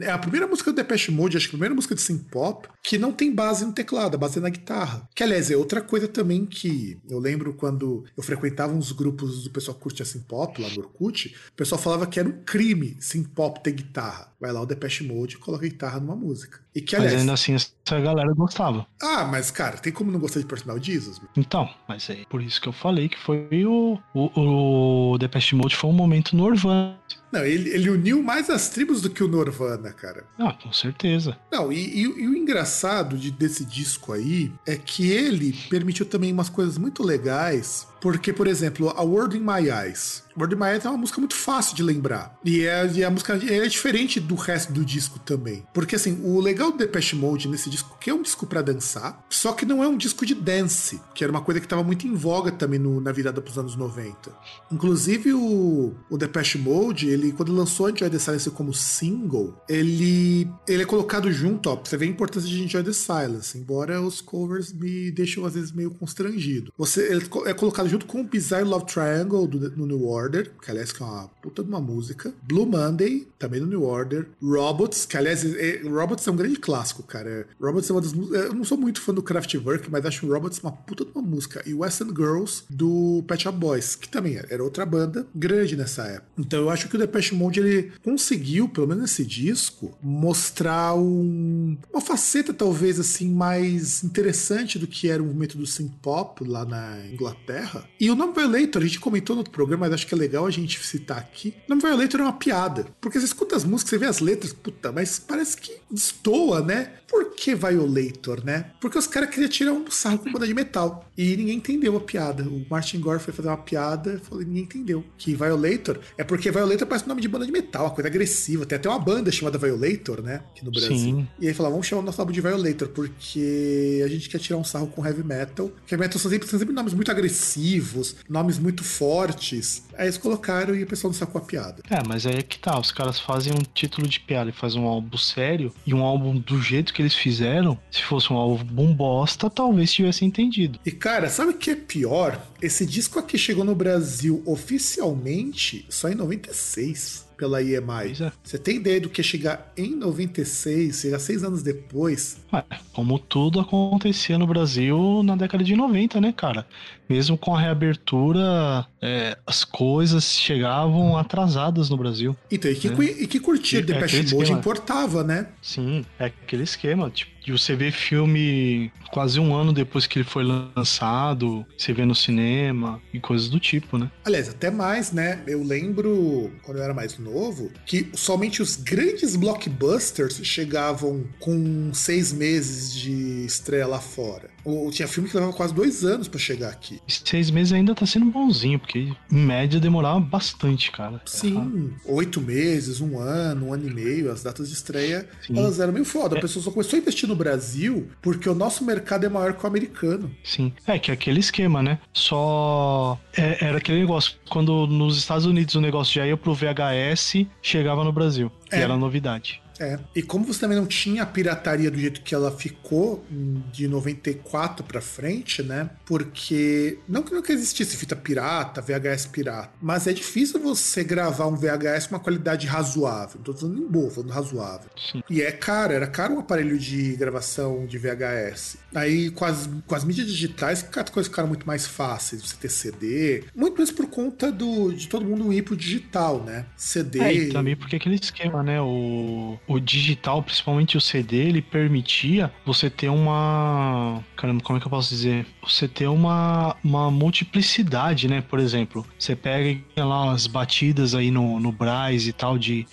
é a primeira música do Depeche Mode, acho que a primeira música de synth pop, que não tem base no teclado, a base é na guitarra. Que, aliás, é outra coisa também que eu lembro quando eu frequentava uns grupos do pessoal que curte a synth pop lá no Orkut, o pessoal falava que era um crime synth pop ter guitarra. Vai lá o Depeche Mode e coloca guitarra numa música. E que, aliás, mas ainda assim essa galera gostava. Ah, mas cara, tem como não gostar de Personal Jesus? Então, mas é por isso que eu falei que foi o, o, o Depeche Mode foi um momento Norvana. Não, ele, ele uniu mais as tribos do que o Norvana, cara. Ah, com certeza. Não, e, e, e o engraçado de, desse disco aí é que ele permitiu também umas coisas muito legais porque, por exemplo, A World in My Eyes. World in My Eyes é uma música muito fácil de lembrar. E, é, e a música é diferente do resto do disco também. Porque, assim, o legal do Depeche Mode nesse disco, que é um disco para dançar, só que não é um disco de dance, que era uma coisa que estava muito em voga também no, na virada pros anos 90. Inclusive, o, o Depeche Mode, ele, quando lançou Enjoy the Silence como single, ele, ele é colocado junto, ó, você ver a importância de Enjoy the Silence, embora os covers me deixam às vezes meio constrangido. Você, ele é colocado junto com o Bizarre Love Triangle do, New Order, que aliás que é uma puta de uma música. Blue Monday, também no New Order. Robots, que aliás, é, Robots é um grande clássico, cara. Robots é uma das músicas. Eu não sou muito fã do Kraftwerk, mas acho Robots uma puta de uma música. E Western Girls do Pet Shop Boys, que também era outra banda grande nessa época. Então eu acho que o Depeche Mode ele conseguiu, pelo menos nesse disco, mostrar um, uma faceta talvez assim mais interessante do que era o movimento do synth pop lá na Inglaterra e o nome Violator, a gente comentou no outro programa, mas acho que é legal a gente citar aqui. O nome Violator é uma piada. Porque você escuta as músicas, você vê as letras, puta, mas parece que destoa, né? Por que Violator, né? Porque os caras queriam tirar um sarro com banda de metal. E ninguém entendeu a piada. O Martin Gore foi fazer uma piada e ninguém entendeu. Que Violator é porque Violator parece um nome de banda de metal, uma coisa agressiva. Tem até uma banda chamada Violator, né? Aqui no Brasil. Sim. E aí falaram, vamos chamar o nosso álbum de Violator, porque a gente quer tirar um sarro com heavy metal. Heavy metal são sempre, são sempre nomes muito agressivos, nomes muito fortes. Aí eles colocaram e o pessoal não sacou a piada. É, mas aí é que tá. Os caras fazem um título de piada e fazem um álbum sério e um álbum do jeito que eles fizeram, se fosse um álbum bosta, talvez tivesse entendido. E cara, sabe o que é pior? Esse disco aqui chegou no Brasil oficialmente só em 96 pela EMI. é. Você tem ideia do que chegar em 96, chegar seis anos depois? Ué, como tudo acontecia no Brasil na década de 90, né, cara? Mesmo com a reabertura, é, as coisas chegavam atrasadas no Brasil. Então, e que, É. cu- e que curtia É Depeche aquele Mode importava, né? Sim, é aquele esquema, tipo, de você ver filme quase um ano depois que ele foi lançado, você vê no cinema e coisas do tipo, né? Aliás, até mais, né? Eu lembro, quando eu era mais novo, que somente os grandes blockbusters chegavam com seis meses de estreia lá fora. Ou tinha filme que levava quase dois anos pra chegar aqui. Seis meses ainda tá sendo bonzinho, porque em média demorava bastante, cara. Sim, oito meses, um ano, um ano e meio, as datas de estreia, Sim. elas eram meio foda. A pessoa só começou a investir no Brasil porque o nosso mercado é maior que o americano. Sim. É que é aquele esquema, né? Só. é- era aquele negócio. Quando nos Estados Unidos o negócio já ia pro VHS, chegava no Brasil. É. E era novidade. É. E como você também não tinha a pirataria do jeito que ela ficou de 94 pra frente, né? Porque não que nunca existisse fita pirata, VHS pirata, mas é difícil você gravar um VHS com uma qualidade razoável. Não tô falando em boa, falando razoável. Sim. E é caro, era caro um aparelho de gravação de VHS. Aí com as, com as mídias digitais, as coisas ficaram muito mais fáceis, você ter CD. Muito isso por conta do, de todo mundo ir pro digital, né? CD. É, e também porque aquele esquema, né? O, o digital, principalmente o CD, ele permitia você ter uma. Caramba, como é que eu posso dizer? Você ter uma, uma multiplicidade, né? Por exemplo, você pega lá as batidas aí no, no Braz e tal de.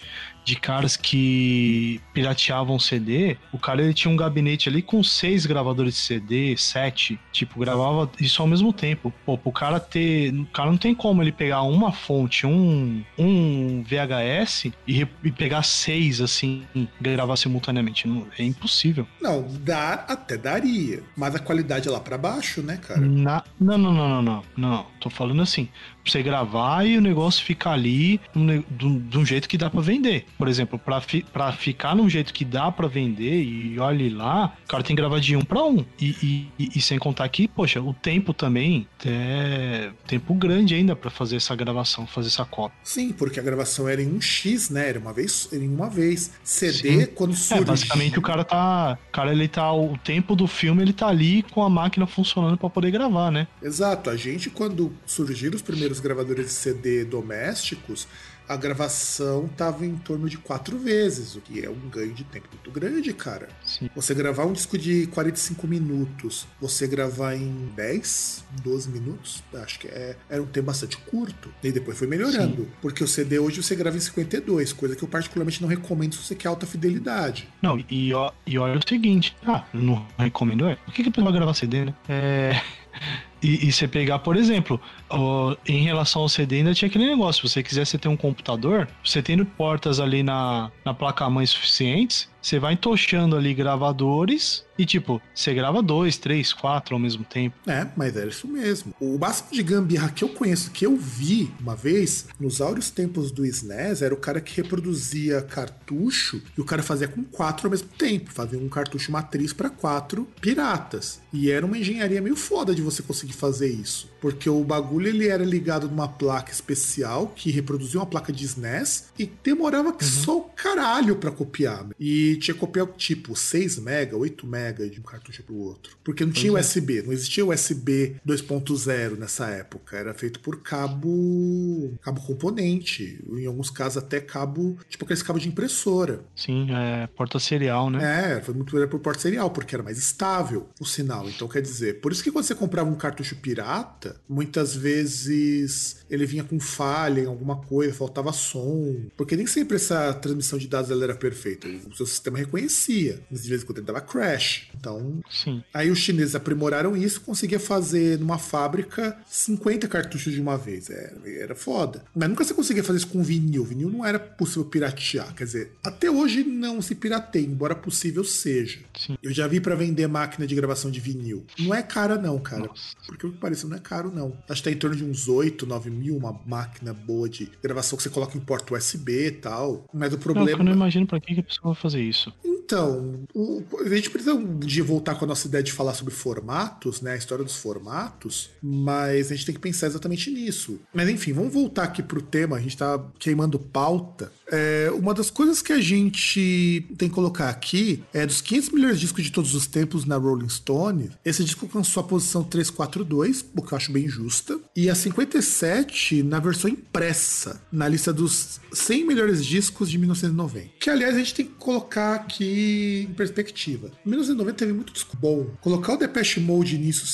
De caras que pirateavam CD, o cara ele tinha um gabinete ali com seis gravadores de CD, sete, tipo, gravava isso ao mesmo tempo. Pô, pro cara ter. O cara não tem como ele pegar uma fonte, um, um VHS e, e pegar seis, assim, gravar simultaneamente. Não, é impossível. Não, dá, até daria. Mas a qualidade é lá pra baixo, né, cara? Na- não, não, não, não, não, não. Tô falando assim, pra você gravar e o negócio ficar ali de um- jeito que dá pra vender. Por exemplo, pra, fi, pra ficar num jeito que dá pra vender e olhe lá, o cara tem que gravar de um pra um. E, e- e- sem contar que, poxa, o tempo também é tempo grande ainda pra fazer essa gravação, fazer essa cópia. Sim, porque a gravação era em um X, né? Era uma vez, era em uma vez. CD, Sim. quando É, surgiu. basicamente o cara tá. O cara, ele tá. O tempo do filme, ele tá ali com a máquina funcionando pra poder gravar, né? Exato. A gente, quando surgiram os primeiros gravadores de CD domésticos, a gravação tava em torno de quatro vezes, o que é um ganho de tempo muito grande, cara. Sim. Você gravar um disco de 45 minutos, você gravar em 10, 12 minutos, acho que é, era um tempo bastante curto. E depois foi melhorando. Porque o CD hoje você grava em 52, coisa que eu particularmente não recomendo se você quer alta fidelidade. Não, e, ó- e olha o seguinte, ah, não recomendo, é. Por que, que a pessoa gravar CD, né? É. E, e você pegar, por exemplo, ó, em relação ao CD, ainda tinha aquele negócio. Se você quiser você ter um computador, você tendo portas ali na, na placa-mãe suficientes, você vai entochando ali gravadores e, tipo, você grava dois, três, quatro ao mesmo tempo. É, mas era isso mesmo. O máximo de gambiarra que eu conheço, que eu vi uma vez, nos áureos tempos do SNES, era o cara que reproduzia cartucho e o cara fazia com quatro ao mesmo tempo. Fazia um cartucho matriz para quatro piratas. E era uma engenharia meio foda de você conseguir fazer isso. Porque o bagulho ele era ligado numa placa especial que reproduzia uma placa de SNES e demorava que só o caralho pra copiar. E tinha que copiar tipo 6 mega, 8 mega de um cartucho pro outro. Porque não tinha. USB, não existia USB 2.0 nessa época. Era feito por cabo cabo componente. Em alguns casos até cabo, tipo aqueles cabos de impressora. Sim, é porta serial, né? É, foi muito melhor por porta serial, porque era mais estável o sinal. Então, quer dizer, por isso que quando você comprava um cartucho pirata, muitas vezes ele vinha com falha em alguma coisa, faltava som. Porque nem sempre essa transmissão de dados ela era perfeita. O sistema reconhecia, mas de vez em quando ele dava crash. Então, Sim. Aí os chineses aprimoraram isso, conseguia fazer numa fábrica 50 cartuchos de uma vez. Era, era foda. Mas nunca você conseguia fazer isso com vinil. Vinil não era possível piratear. Quer dizer, até hoje não se pirateia, embora possível seja. Sim. Eu já vi pra vender máquina de gravação de vinil. Não é cara, não, cara. Nossa. Porque o que parece não é caro, não. Acho que tá em torno de uns 8, 9 mil, uma máquina boa de gravação que você coloca em porta USB e tal. Mas o Não, eu problema. não imagino pra que a pessoa vai fazer isso. Então, o, a gente precisa dia voltar com a nossa ideia de falar sobre formatos, né? A história dos formatos, mas a gente tem que pensar exatamente nisso. Mas enfim, vamos voltar aqui pro tema, a gente tá queimando pauta. É, uma das coisas que a gente tem que colocar aqui é dos 500 melhores discos de todos os tempos na Rolling Stone, esse disco alcançou a posição 342, o que eu acho bem justa, e a 57 na versão impressa, na lista dos 100 melhores discos de 1990. Que, aliás, a gente tem que colocar aqui em perspectiva. Em 1990 teve muito disco bom. Colocar o Depeche Mode nisso,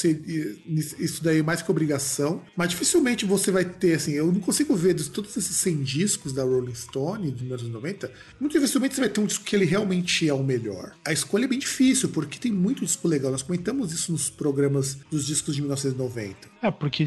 isso daí é mais que obrigação, mas dificilmente você vai ter, assim, eu não consigo ver todos esses 100 discos da Rolling Stone de 1990, muito dificilmente você vai ter um disco que ele realmente é o melhor. A escolha é bem difícil, porque tem muito disco legal. Nós comentamos isso nos programas dos discos de 1990. É, porque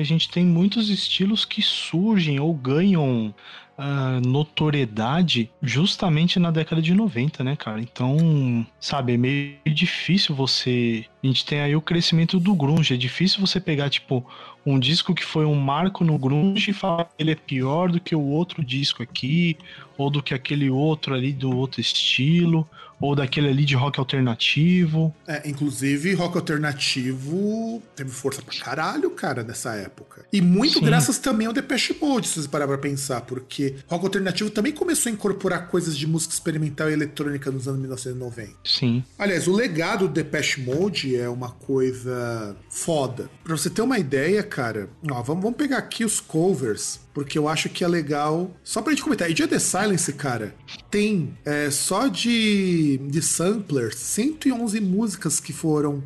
a gente tem muitos estilos que surgem ou ganham uh, notoriedade justamente na década de 90, né, cara? Então, sabe, é meio difícil você. A gente tem aí o crescimento do Grunge. É difícil você pegar, tipo, um disco que foi um marco no Grunge e falar que ele é pior do que o outro disco aqui, ou do que aquele outro ali do outro estilo ou daquele ali de rock alternativo. É, inclusive, rock alternativo teve força pra caralho, cara, nessa época. E muito Sim. graças também ao Depeche Mode, se você parar pra pensar, porque rock alternativo também começou a incorporar coisas de música experimental e eletrônica nos anos 1990. Sim. Aliás, o legado do Depeche Mode é uma coisa foda. Pra você ter uma ideia, cara, ó, vamos, vamos pegar aqui os covers porque eu acho que é legal. Só pra gente comentar, Dia The Silence, cara, tem é, só de, de samplers 111 músicas que foram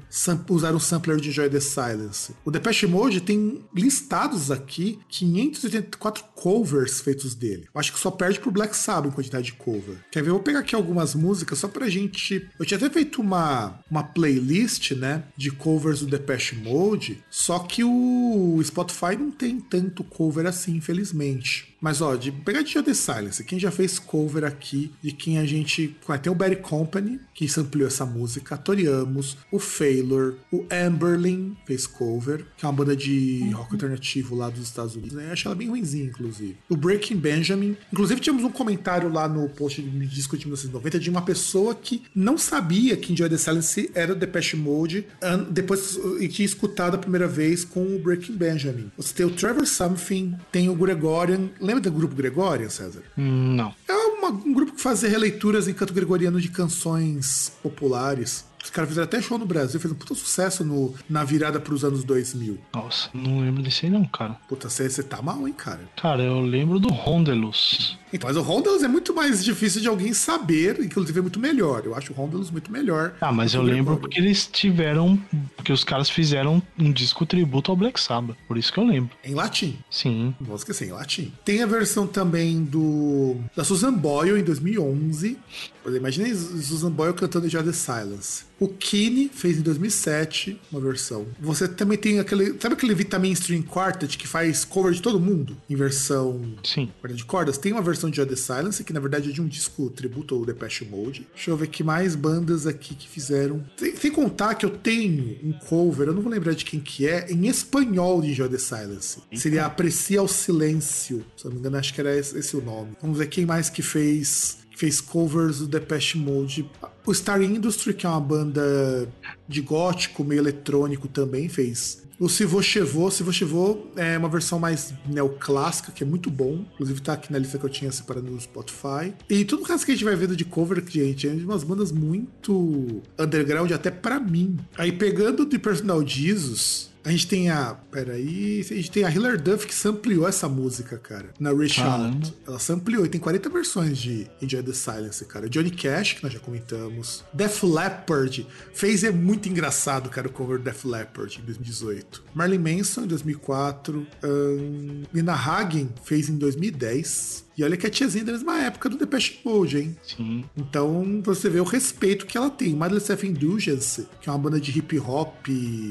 usaram o sampler de Joy The Silence. O Depeche Mode tem listados aqui 584 covers feitos dele. Eu acho que só perde pro Black Sabbath em quantidade de cover. Quer ver? Eu vou pegar aqui algumas músicas só pra gente. Eu tinha até feito uma, uma playlist, né, de covers do Depeche Mode, só que o Spotify não tem tanto cover assim, infelizmente infelizmente. Mas ó, de pegadinha The Silence, quem já fez cover aqui, de quem a gente. Tem o Barry Company, que ampliou essa música, a Tori Amos, o Failure, o Amberlin fez cover, que é uma banda de rock alternativo lá dos Estados Unidos. Né? Eu acho ela bem ruimzinha, inclusive. O Breaking Benjamin. Inclusive, tínhamos um comentário lá no post de disco de 1990 de uma pessoa que não sabia que Enjoy the Silence era o Depeche Mode, depois e tinha escutado a primeira vez com o Breaking Benjamin. Você tem o Trevor Something, tem o Gregorian Lembra do grupo Gregorian, César? Não. É uma, um grupo que fazia releituras em canto gregoriano de canções populares. Os caras fizeram até show no Brasil, fez um puta sucesso no, na virada pros anos 2000. Nossa, não lembro desse aí não, cara. Puta, você tá mal, hein, cara? Cara, eu lembro do Rondelus. Então, mas o Rondelus é muito mais difícil de alguém saber, inclusive é muito melhor. Eu acho o Rondelus muito melhor. Ah, mas eu lembro porque eles tiveram. Porque os caras fizeram um disco tributo ao Black Sabbath. Por isso que eu lembro. Em latim. Sim. Não vou esquecer, em latim. Tem a versão também do. da Susan Boyle em 2011. Imaginei Susan Boyle cantando Já The Silence. O Kine fez em 2007 uma versão. Você também tem aquele. Sabe aquele Vitamin String Quartet que faz cover de todo mundo? Em versão. Sim. De cordas? Tem uma versão de The Silence, que na verdade é de um disco tributo ao Depeche Mode. Deixa eu ver que mais bandas aqui que fizeram. Sem, sem, contar que eu tenho um cover, eu não vou lembrar de quem que é, em espanhol de The Silence. Eita. Seria Aprecia o Silêncio. Se eu não me engano, acho que era esse, esse o nome. Vamos ver quem mais que fez fez covers do Depeche Mode. O Star Industry, que é uma banda de gótico, meio eletrônico também, fez. O Você Vou é uma versão mais neoclássica, que é muito bom. Inclusive tá aqui na lista que eu tinha separado no Spotify. E tudo o resto que a gente vai vendo de cover, gente, é de umas bandas muito underground, até para mim. Aí pegando de Personal Jesus, a gente tem a. Peraí. A gente tem a Hilary Duff que sampleou essa música, cara. Na Reach Out. Ela sampleou e tem 40 versões de Enjoy the Silence, cara. Johnny Cash, que nós já comentamos. Def Leppard fez é muito engraçado, cara, o cover Def Leppard em 2018. Marilyn Manson em 2004. Um, Nina Hagen fez em 2010. E olha que a tiazinha é da mesma época do Depeche Mode, hein? Sim. Então você vê o respeito que ela tem. Madly Self Indulgence, que é uma banda de hip hop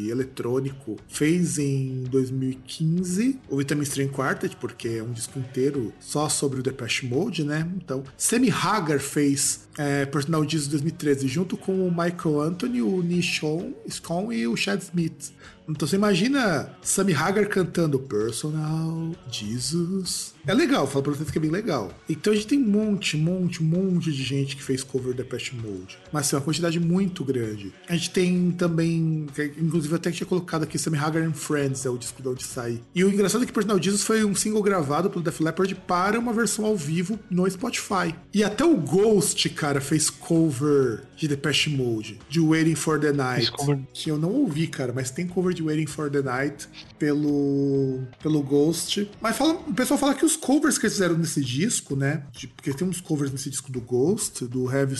eletrônico, fez em 2015 o Vitamin String Quartet, porque é um disco inteiro só sobre o Depeche Mode, né? Então, Sammy Hagar fez é, Personal Jesus 2013 junto com o Michael Anthony, o Nishon Scon e o Chad Smith. Então você imagina Sammy Hagar cantando Personal Jesus. É legal, falo pra vocês que é bem legal. Então a gente tem um monte, monte, monte de gente que fez cover da Depeche Mode. Mas assim, uma quantidade muito grande. A gente tem também, inclusive até que tinha colocado aqui Sammy Hagar and Friends, é o disco de onde sai. E o engraçado é que Personal Jesus foi um single gravado pelo Def Leppard para uma versão ao vivo no Spotify. E até o Ghost, cara, fez cover de Depeche Mode, de Waiting for the Night, que eu não ouvi, cara, mas tem cover Waiting for the Night pelo, pelo Ghost. Mas fala, o pessoal fala que os covers que eles fizeram nesse disco, né? De, porque tem uns covers nesse disco do Ghost, do Have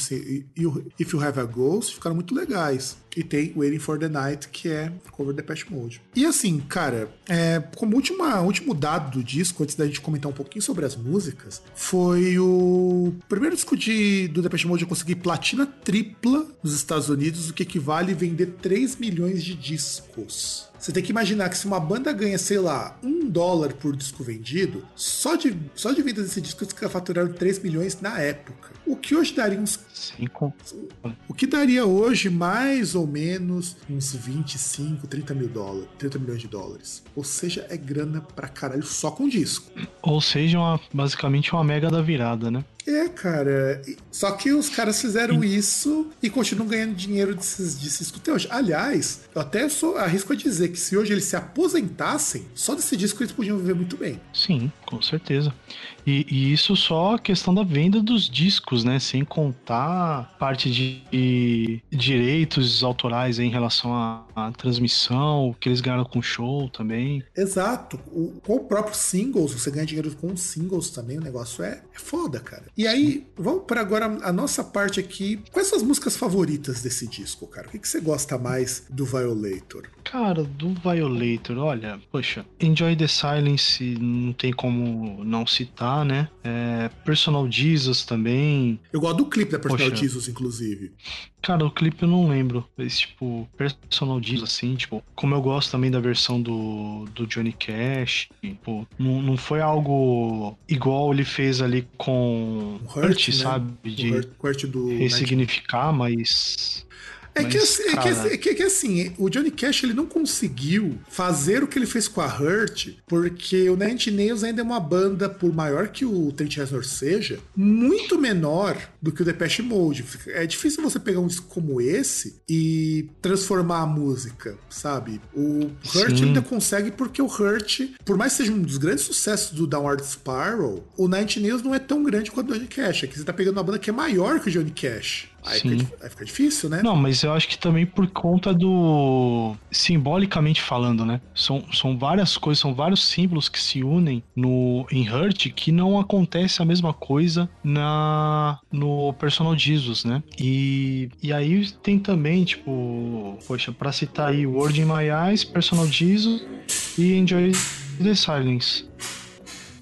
You If You Have a Ghost, ficaram muito legais. E tem Waiting for the Night, que é cover de Depeche Mode. E assim, cara, é, como última, último dado do disco, antes da gente comentar um pouquinho sobre as músicas, foi o primeiro disco de, do Depeche Mode a conseguir platina tripla nos Estados Unidos, o que equivale a vender 3 milhões de discos. Você tem que imaginar que se uma banda ganha, sei lá, um dólar por disco vendido, só de, só de venda desse disco eles faturaram 3 milhões na época. O que hoje daria uns. Cinco. O que daria hoje mais ou menos uns 25, 30 mil dólares. 30 milhões de dólares. Ou seja, é grana pra caralho só com disco. Ou seja, uma, basicamente uma mega da virada, né? É, cara. Só que os caras fizeram isso e continuam ganhando dinheiro desses, desses até hoje. Aliás, eu até sou, arrisco a dizer que se hoje eles se aposentassem, só desse disco eles podiam viver muito bem. Sim, com certeza. E, e, isso só a questão da venda dos discos, né? Sem contar parte de, direitos autorais em relação à, à, transmissão, que eles ganharam com o show também. Exato. O, com o próprio singles, você ganha dinheiro com singles também, o negócio é, é foda, cara. E aí, vamos para agora a nossa parte aqui. Quais são as músicas favoritas desse disco, cara? O que, que você gosta mais do Violator? Cara, do Violator, olha, poxa, Enjoy the Silence não tem como não citar, né? É, Personal Jesus também. Eu gosto do clipe da Personal poxa, Jesus, inclusive. Cara, o clipe eu não lembro. Esse, tipo, Personal Jesus, assim, tipo, como eu gosto também da versão do, do Johnny Cash, tipo, não, não foi algo igual ele fez ali com Hurt, Hurt né? sabe? De Hurt, Hurt do ressignificar, mas é, que, assim, é, que, é, que, é que, assim, o Johnny Cash ele não conseguiu fazer o que ele fez com a Hurt, porque o Nine Nails ainda é uma banda, por maior que o Trent Reznor seja, muito menor do que o Depeche Mode. É difícil você pegar um disco como esse e transformar a música, sabe? O Hurt ainda consegue porque o Hurt, por mais que seja um dos grandes sucessos do Downward Spiral, o Nine Nails não é tão grande quanto o Johnny Cash. Aqui você tá pegando uma banda que é maior que o Johnny Cash. Aí Sim. Fica, aí fica difícil, né? Não, mas eu acho que também por conta do. Simbolicamente falando, né? São, são várias coisas, são vários símbolos que se unem no em Hurt que não acontece a mesma coisa na no Personal Jesus, né? E, e aí tem também, tipo, poxa, pra citar aí Word in My Eyes, Personal Jesus e Enjoy the Silence.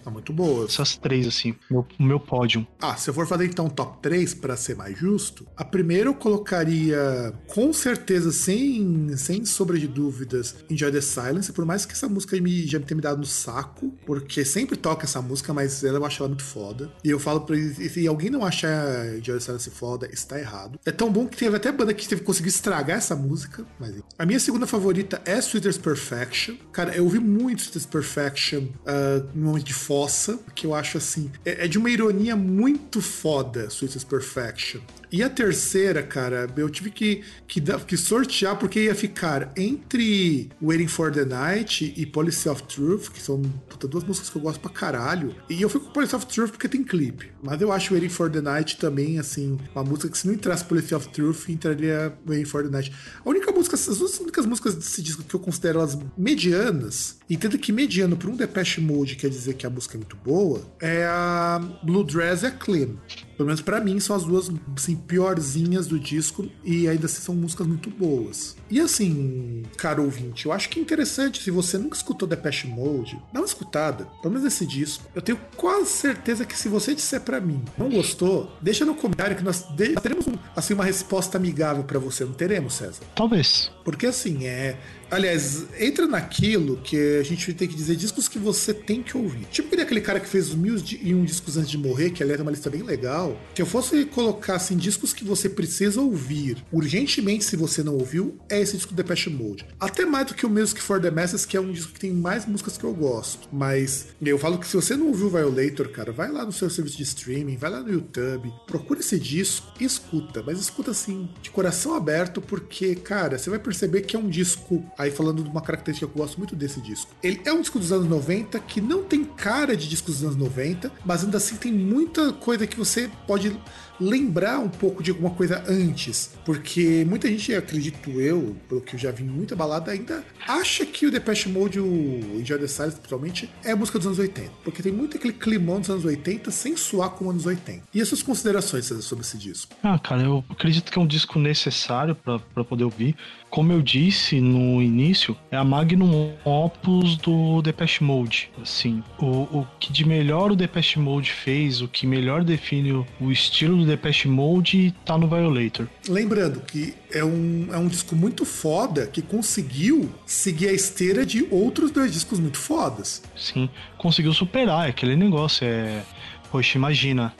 Tá muito boa. Essas três, assim, o meu, meu pódio. Ah, se eu for fazer então top 3 para ser mais justo, a primeira eu colocaria com certeza, sem, sem sombra de dúvidas, Enjoy the Silence, por mais que essa música me, já me tenha me dado no saco, porque sempre toca essa música, mas ela eu acho ela muito foda. E eu falo pra eles, se alguém não achar Enjoy the Silence foda, está errado. É tão bom que teve até banda que teve que conseguir estragar essa música, mas a minha segunda favorita é Sweeter's Perfection. Cara, eu ouvi muito Sweeter's Perfection uh, no momento de foda fossa, que eu acho assim. É, é de uma ironia muito foda, Sweetest Perfection. E a terceira, cara, eu tive que, que, que sortear porque ia ficar entre Waiting for the Night e Policy of Truth, que são puta, duas músicas que eu gosto pra caralho. E eu fico com Policy of Truth porque tem clipe. Mas eu acho Waiting for the Night também, assim, uma música que se não entrasse Policy of Truth, entraria Waiting for the Night. A única música, as duas únicas músicas desse disco que eu considero elas medianas, entenda que mediano por um Depeche Mode quer dizer que a música é muito boa, é a Blue Dress e a Clean. Pelo menos para mim são as duas assim, piorzinhas do disco e ainda assim são músicas muito boas. E assim, caro ouvinte, eu acho que é interessante, se você nunca escutou Depeche Mode, dá uma escutada, pelo menos esse disco. Eu tenho quase certeza que se você disser para mim, não gostou, deixa no comentário que nós, teremos um, assim, uma resposta amigável para você, não teremos, César? Talvez. Porque assim, é Aliás, entra naquilo que a gente tem que dizer discos que você tem que ouvir. Tipo aquele cara que fez os mil e um discos antes de morrer, que aliás é uma lista bem legal. Se eu fosse colocar assim, discos que você precisa ouvir urgentemente se você não ouviu, é esse disco Depeche Mode. Até mais do que o Music for the Masses, que é um disco que tem mais músicas que eu gosto. Mas eu falo que se você não ouviu Violator, cara, vai lá no seu serviço de streaming, vai lá no YouTube, procura esse disco e escuta. Mas escuta assim, de coração aberto, porque, cara, você vai perceber que é um disco. Aí falando de uma característica que eu gosto muito desse disco. Ele é um disco dos anos 90 que não tem cara de discos dos anos 90, mas ainda assim tem muita coisa que você pode lembrar um pouco de alguma coisa antes, porque muita gente, acredito eu, pelo que eu já vi muita balada, ainda acha que o Depeche Mode, o Enjoy the Silence, principalmente, é a música dos anos 80, porque tem muito aquele climão dos anos 80 sem suar como anos 80. E as suas considerações sobre esse disco? Ah, cara, eu acredito que é um disco necessário para poder ouvir. Como eu disse no início, é a magnum opus do Depeche Mode. Assim, o, o que de melhor o Depeche Mode fez, o que melhor define o estilo do Depeche Mode tá no Violator. Lembrando que é um, é um disco muito foda que conseguiu seguir a esteira de outros dois discos muito fodas. Sim, conseguiu superar é aquele negócio. É. Poxa, imagina,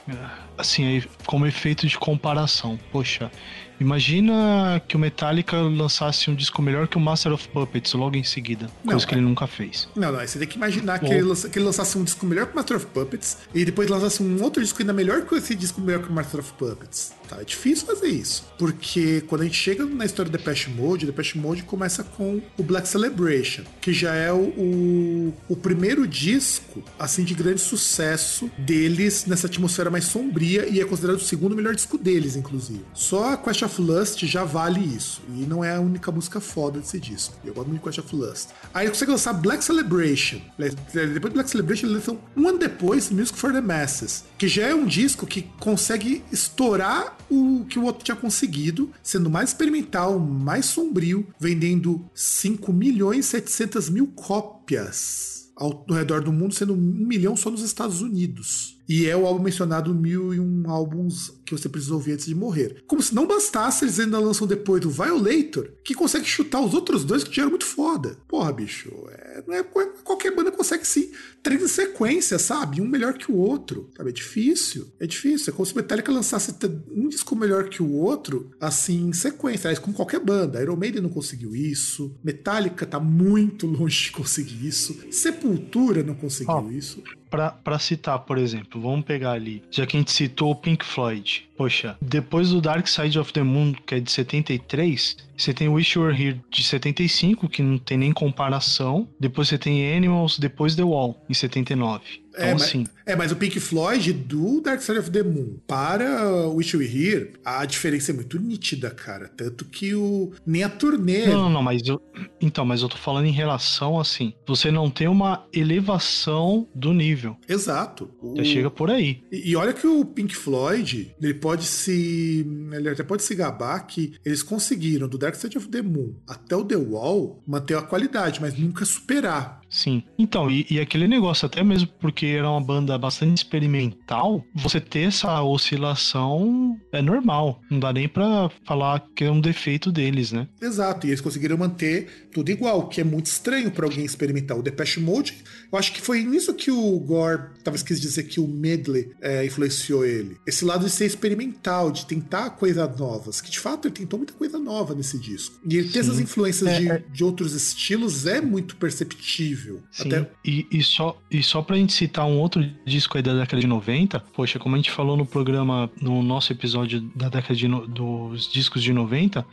assim, como efeito de comparação. Poxa, Imagina que o Metallica lançasse um disco melhor que o Master of Puppets logo em seguida. Não, coisa que ele nunca fez. Não, não. Você tem que imaginar que, ele lança, que ele lançasse um disco melhor que o Master of Puppets e depois lançasse um outro disco ainda melhor que esse disco melhor que o Master of Puppets. Tá? É difícil fazer isso. Porque quando a gente chega na história do Depeche Mode, Depeche Mode começa com o Black Celebration, que já é o, o, o primeiro disco assim de grande sucesso deles nessa atmosfera mais sombria e é considerado o segundo melhor disco deles, inclusive. Só a Question of Lust já vale isso. E não é a única música foda desse disco. Eu gosto muito de Question of Lust. Aí ele consegue lançar Black Celebration. Depois de Black Celebration, eles lançam um ano depois Music for the Masses, que já é um disco que consegue estourar o que o outro tinha conseguido, sendo mais experimental, mais sombrio, vendendo 5 milhões e 700 mil cópias ao, ao redor do mundo, sendo um milhão só nos Estados Unidos. E é o álbum mencionado mil e um álbuns que você precisa ouvir antes de morrer. Como se não bastasse, eles ainda lançam depois do Violator, que consegue chutar os outros dois que já eram muito foda. Porra, bicho, é, não é qualquer banda consegue sim. Três em sequência, sabe? Um melhor que o outro. Sabe? É difícil. É difícil. É como se Metallica lançasse um disco melhor que o outro, assim, em sequência. Aliás, como qualquer banda. Iron Maiden não conseguiu isso. Metallica tá muito longe de conseguir isso. Sepultura não conseguiu oh. isso para citar, por exemplo, vamos pegar ali, já que a gente citou o Pink Floyd. Poxa, depois do Dark Side of the Moon, que é de 73, você tem Wish You Were Here de 75, que não tem nem comparação. Depois você tem Animals, depois The Wall, em 79. Então, é, assim. Mas, é, mas o Pink Floyd do Dark Side of the Moon para Wish You Were Here, a diferença é muito nítida, cara. Tanto que o. Nem a turnê. Não, não, não, mas eu. Então, mas eu tô falando em relação assim. Você não tem uma elevação do nível. Exato. O... chega por aí. E, e olha que o Pink Floyd, ele pode se. Ele até pode se gabar que eles conseguiram do Dark Side of the Moon até o The Wall manter a qualidade, mas nunca superar. Sim. Então, e, e, aquele negócio, até mesmo porque era uma banda bastante experimental, você ter essa oscilação é normal. Não dá nem pra falar que é um defeito deles, né? Exato, e eles conseguiram manter tudo igual, que é muito estranho para alguém experimentar. O Depeche Mode, eu acho que foi nisso que o Gore talvez quis dizer que o medley é, influenciou ele. Esse lado de ser experimental, de tentar coisas novas, que de fato ele tentou muita coisa nova nesse disco. E ele ter essas influências é, de, é. de outros estilos é muito perceptível Sim. Até... E, e, só, e só pra gente citar um outro disco aí da década de 90, poxa, como a gente falou no programa, no nosso episódio da década de dos discos de 90, a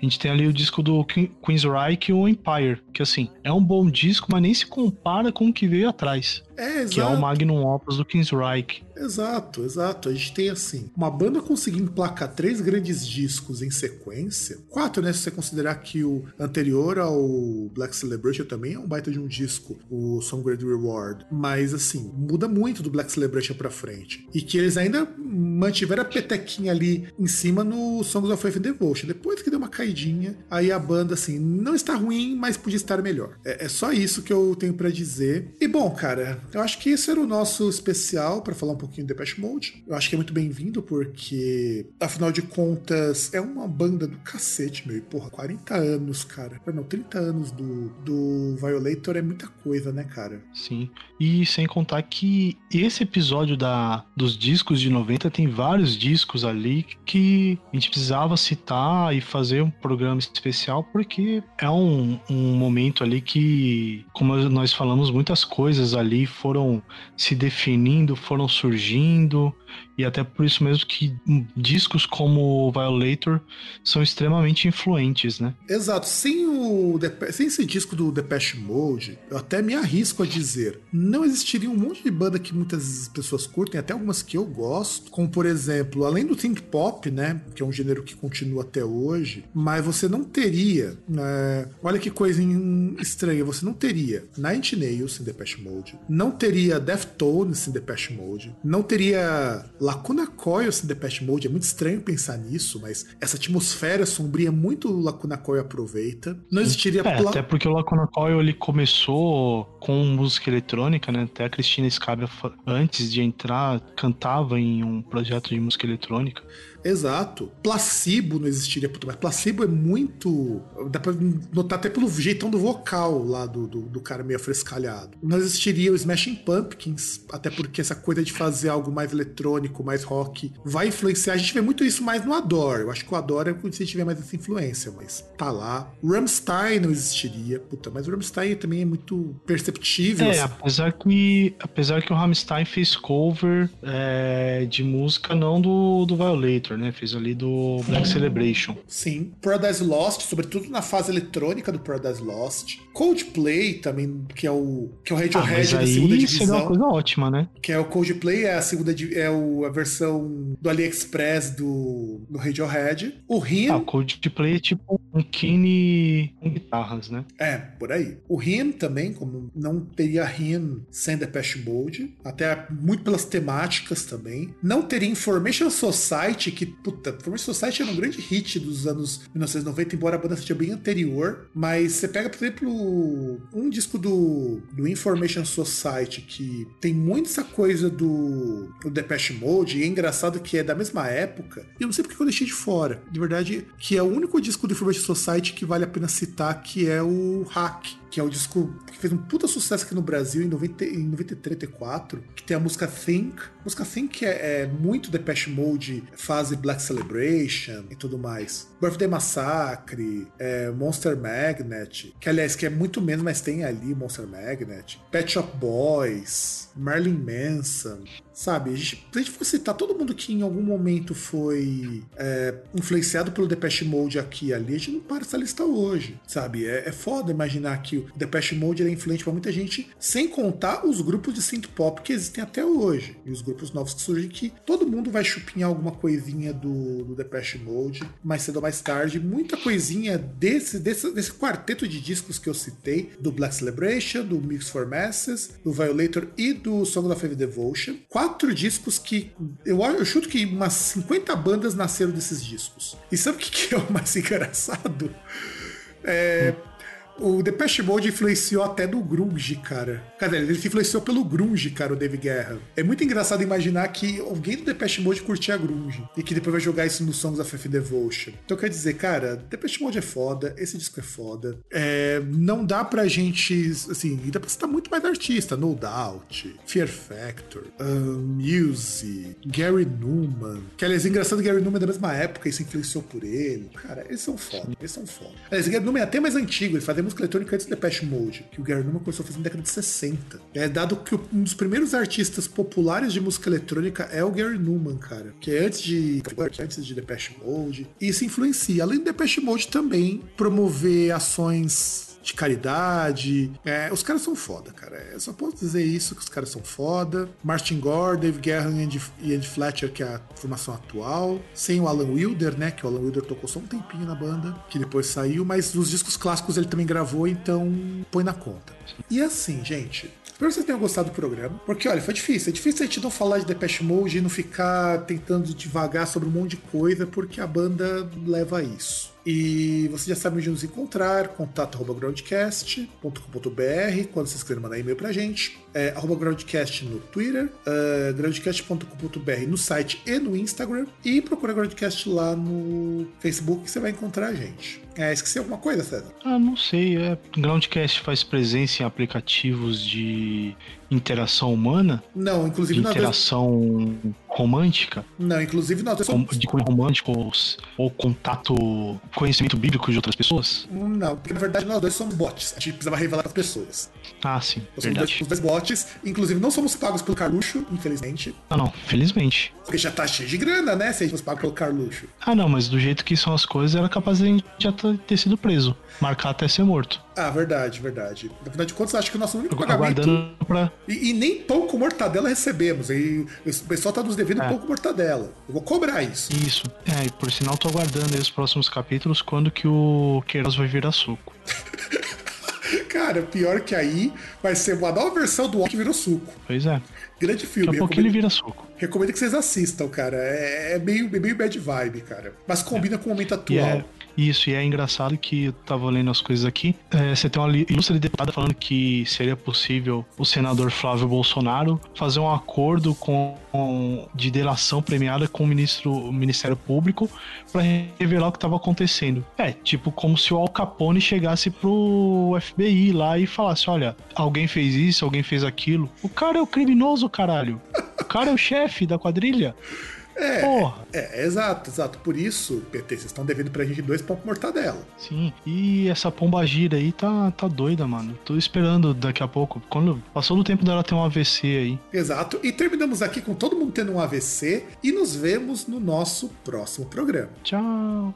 gente tem ali o disco do Queensryche e o Empire, que assim, é um bom disco, mas nem se compara com o que veio atrás. É, que é o Magnum Opus do Queensryche. Exato, exato. A gente tem assim, uma banda conseguir emplacar três grandes discos em sequência, quatro, né? Se você considerar que o anterior ao Black Celebration também é um baita de um disco, o Song Great Reward. Mas assim, muda muito do Black Celebration pra frente. E que eles ainda mantiveram a petequinha ali em cima no Songs of Faith and Devotion. Depois que deu uma caidinha, aí a banda, assim, não está ruim, mas podia estar melhor. É, é só isso que eu tenho para dizer. E bom, cara, eu acho que esse era o nosso especial para falar um pouco pouquinho de Depeche Mode. Eu acho que é muito bem-vindo, porque, afinal de contas, é uma banda do cacete, meu. E, porra, 40 anos, cara. Não, 30 anos do, do Violator é muita coisa, né, cara? Sim. E sem contar que esse episódio da, dos discos de 90 tem vários discos ali que a gente precisava citar e fazer um programa especial, porque é um, um momento ali que, como nós falamos, muitas coisas ali foram se definindo, foram surgindo, e até por isso mesmo que discos como Violator são extremamente influentes, né? Exato. Sem, sem esse disco do Depeche Mode, eu até me arrisco a dizer, não existiria um monte de banda que muitas pessoas curtem, até algumas que eu gosto, como por exemplo, além do think pop, né, que é um gênero que continua até hoje, mas você não teria, é, olha que coisa estranha, você não teria Nine Nails em Depeche Mode, não teria Deftones em Depeche Mode, não teria Lacuna Coil em Depeche Mode, é muito estranho pensar nisso, mas essa atmosfera sombria muito Lacuna Coil aproveita. Não existiria... É, até porque o Lacuna Coil ele começou com música eletrônica, né, até a Cristina Scabia antes de entrar cantava em um projeto de música eletrônica. Exato. Placebo não existiria, puta, mas placebo é muito. Dá pra notar até pelo jeitão do vocal lá do, do, do cara meio frescalhado. Não existiria o Smashing Pumpkins, até porque essa coisa de fazer algo mais eletrônico, mais rock, vai influenciar. A gente vê muito isso mais no Adore. Eu acho que o Adore é quando você tiver mais essa influência, mas tá lá. Rammstein não existiria, puta, mas o Rammstein também é muito perceptível. É, assim. apesar que, apesar que o Rammstein fez cover é, de música não do, do Violator né? Fez ali do Black Celebration. Sim. Paradise Lost, sobretudo na fase eletrônica do Paradise Lost. Coldplay também, que é o que é o Radiohead ah, da segunda divisão. É uma coisa ótima, né? Que é o Coldplay, é a segunda é o, a versão do AliExpress do, do Radiohead. O Rim. Ah, o Coldplay é tipo um Kine com guitarras, né? É, por aí. O Rim também, como não teria Rim sem Depeche Mode, até muito pelas temáticas também. Não teria Information Society, que, puta, Information Society era um grande hit dos anos 1990, embora a banda seja bem anterior, mas você pega, por exemplo, um disco do, do Information Society que tem muito essa coisa do, do Depeche Mode, e é engraçado que é da mesma época, e eu não sei porque eu deixei de fora. De verdade, que é o único disco do Information Society que vale a pena citar, que é o Hack que é o disco que fez um puta sucesso aqui no Brasil em, 90, em 93, 94, que tem a música Think. A música Think é, é muito Depeche Mode, fase Black Celebration e tudo mais. Birthday Massacre, é, Monster Magnet, que aliás que é muito menos, mas tem ali Monster Magnet. Pet Shop Boys, Marilyn Manson, sabe? A gente, se a gente for citar todo mundo que em algum momento foi é, influenciado pelo Depeche Mode aqui e ali, a gente não para essa lista hoje, sabe? É, é foda imaginar que o Depeche Mode é influente para muita gente, sem contar os grupos de synth pop que existem até hoje e os grupos novos que surgem que todo mundo vai chupinhar alguma coisinha do, do Depeche Mode mais cedo ou mais tarde, muita coisinha desse, desse, desse quarteto de discos que eu citei, do Black Celebration, do Mix for Masses, do Violator e do Song of Heavy Devotion. Quatro discos que eu, eu chuto que umas 50 bandas nasceram desses discos. E sabe o que, que é o mais engraçado? É, o Depeche Mode influenciou até do grunge, cara. Cadê? Ele se influenciou pelo grunge, cara, o Dave Guerra. É muito engraçado imaginar que alguém do Depeche Mode curtia grunge e que depois vai jogar isso nos Songs of F Devotion. Então quer dizer, cara, Depeche Mode é foda, esse disco é foda. É, não dá pra gente, assim, dá pra citar muito mais artista, No Doubt, Fear Factor, um, Muse, Gary Newman. Que aliás, é engraçado, Gary Newman é da mesma época e se influenciou por ele. Cara, eles são foda, eles são foda. Aliás, Gary Newman é até mais antigo, ele fazia música eletrônica antes do Depeche Mode, que o Gary Newman começou a fazer na década de 60. É dado que um dos primeiros artistas populares de música eletrônica é o Gary Newman, cara, que é antes de antes de Depeche Mode. E isso influencia, além do Depeche Mode também promover ações de caridade. É, os caras são foda, cara. Eu só posso dizer isso, que os caras são foda. Martin Gore, Dave Guerra e Andy Fletcher, que é a formação atual. Sem o Alan Wilder, né? Que o Alan Wilder tocou só um tempinho na banda, que depois saiu. Mas os discos clássicos ele também gravou, então põe na conta. E assim, gente, Espero que vocês tenham gostado do programa. Porque, olha, foi difícil. É difícil a gente não falar de Depeche Mode e não ficar tentando devagar sobre um monte de coisa, porque a banda leva a isso. E você já sabe onde nos encontrar, contato arroba groundcast.com.br, quando vocês quiserem mandar e-mail pra gente. É, groundcast no Twitter, uh, groundcast.com.br no site e no Instagram. E procura Groundcast lá no Facebook que você vai encontrar a gente. É, esqueci alguma coisa, César? Ah, não sei. É, Groundcast faz presença em aplicativos de interação humana? Não, inclusive de interação romântica? Não, inclusive nós somos... De cunho romântico ou, ou, contato, conhecimento bíblico de outras pessoas? Não, porque na verdade nós dois somos bots. A gente precisava revelar para as pessoas. Ah, sim. Nós somos dois, dois bots. Inclusive não somos pagos pelo Carluxo, infelizmente. Ah, não, felizmente. Porque já tá cheio de grana, né? Se a gente fosse pago pelo Carluxo. Ah, não, mas do jeito que são as coisas, era capaz de a gente já ter sido preso. Marcar até ser morto. Ah, verdade, verdade. Afinal de contas, acho que o nosso único pagamento. Pra... E, e, nem pão com mortadela recebemos. E o pessoal tá nos devendo é. pão com mortadela. Eu vou cobrar isso. Isso. É, e por sinal, tô aguardando aí os próximos capítulos quando que o Queiroz vai virar suco. Cara, pior que aí vai ser uma nova versão do que virou suco. Pois é. Grande filme. Daqui a pouco ele vira suco. Recomendo que vocês assistam, cara. É, é meio, é meio bad vibe, cara. Mas combina é. com o momento atual. Isso, e é engraçado que eu tava lendo as coisas aqui. É, você tem uma ilustre deputada falando que seria possível o senador Flávio Bolsonaro fazer um acordo com, com de delação premiada com o, ministro, o Ministério Público para revelar o que estava acontecendo. É, tipo como se o Al Capone chegasse pro FBI lá e falasse: olha, alguém fez isso, alguém fez aquilo. O cara é o criminoso, caralho. O cara é o chefe da quadrilha. É, Porra. É, é, exato, exato. Por isso, PT, vocês estão devendo pra gente dois com mortadela. Sim, e essa pomba gira aí tá, tá doida, mano. Tô esperando daqui a pouco. Quando passou do tempo dela ter um AVC aí. Exato. E terminamos aqui com todo mundo tendo um AVC. E nos vemos no nosso próximo programa. Tchau.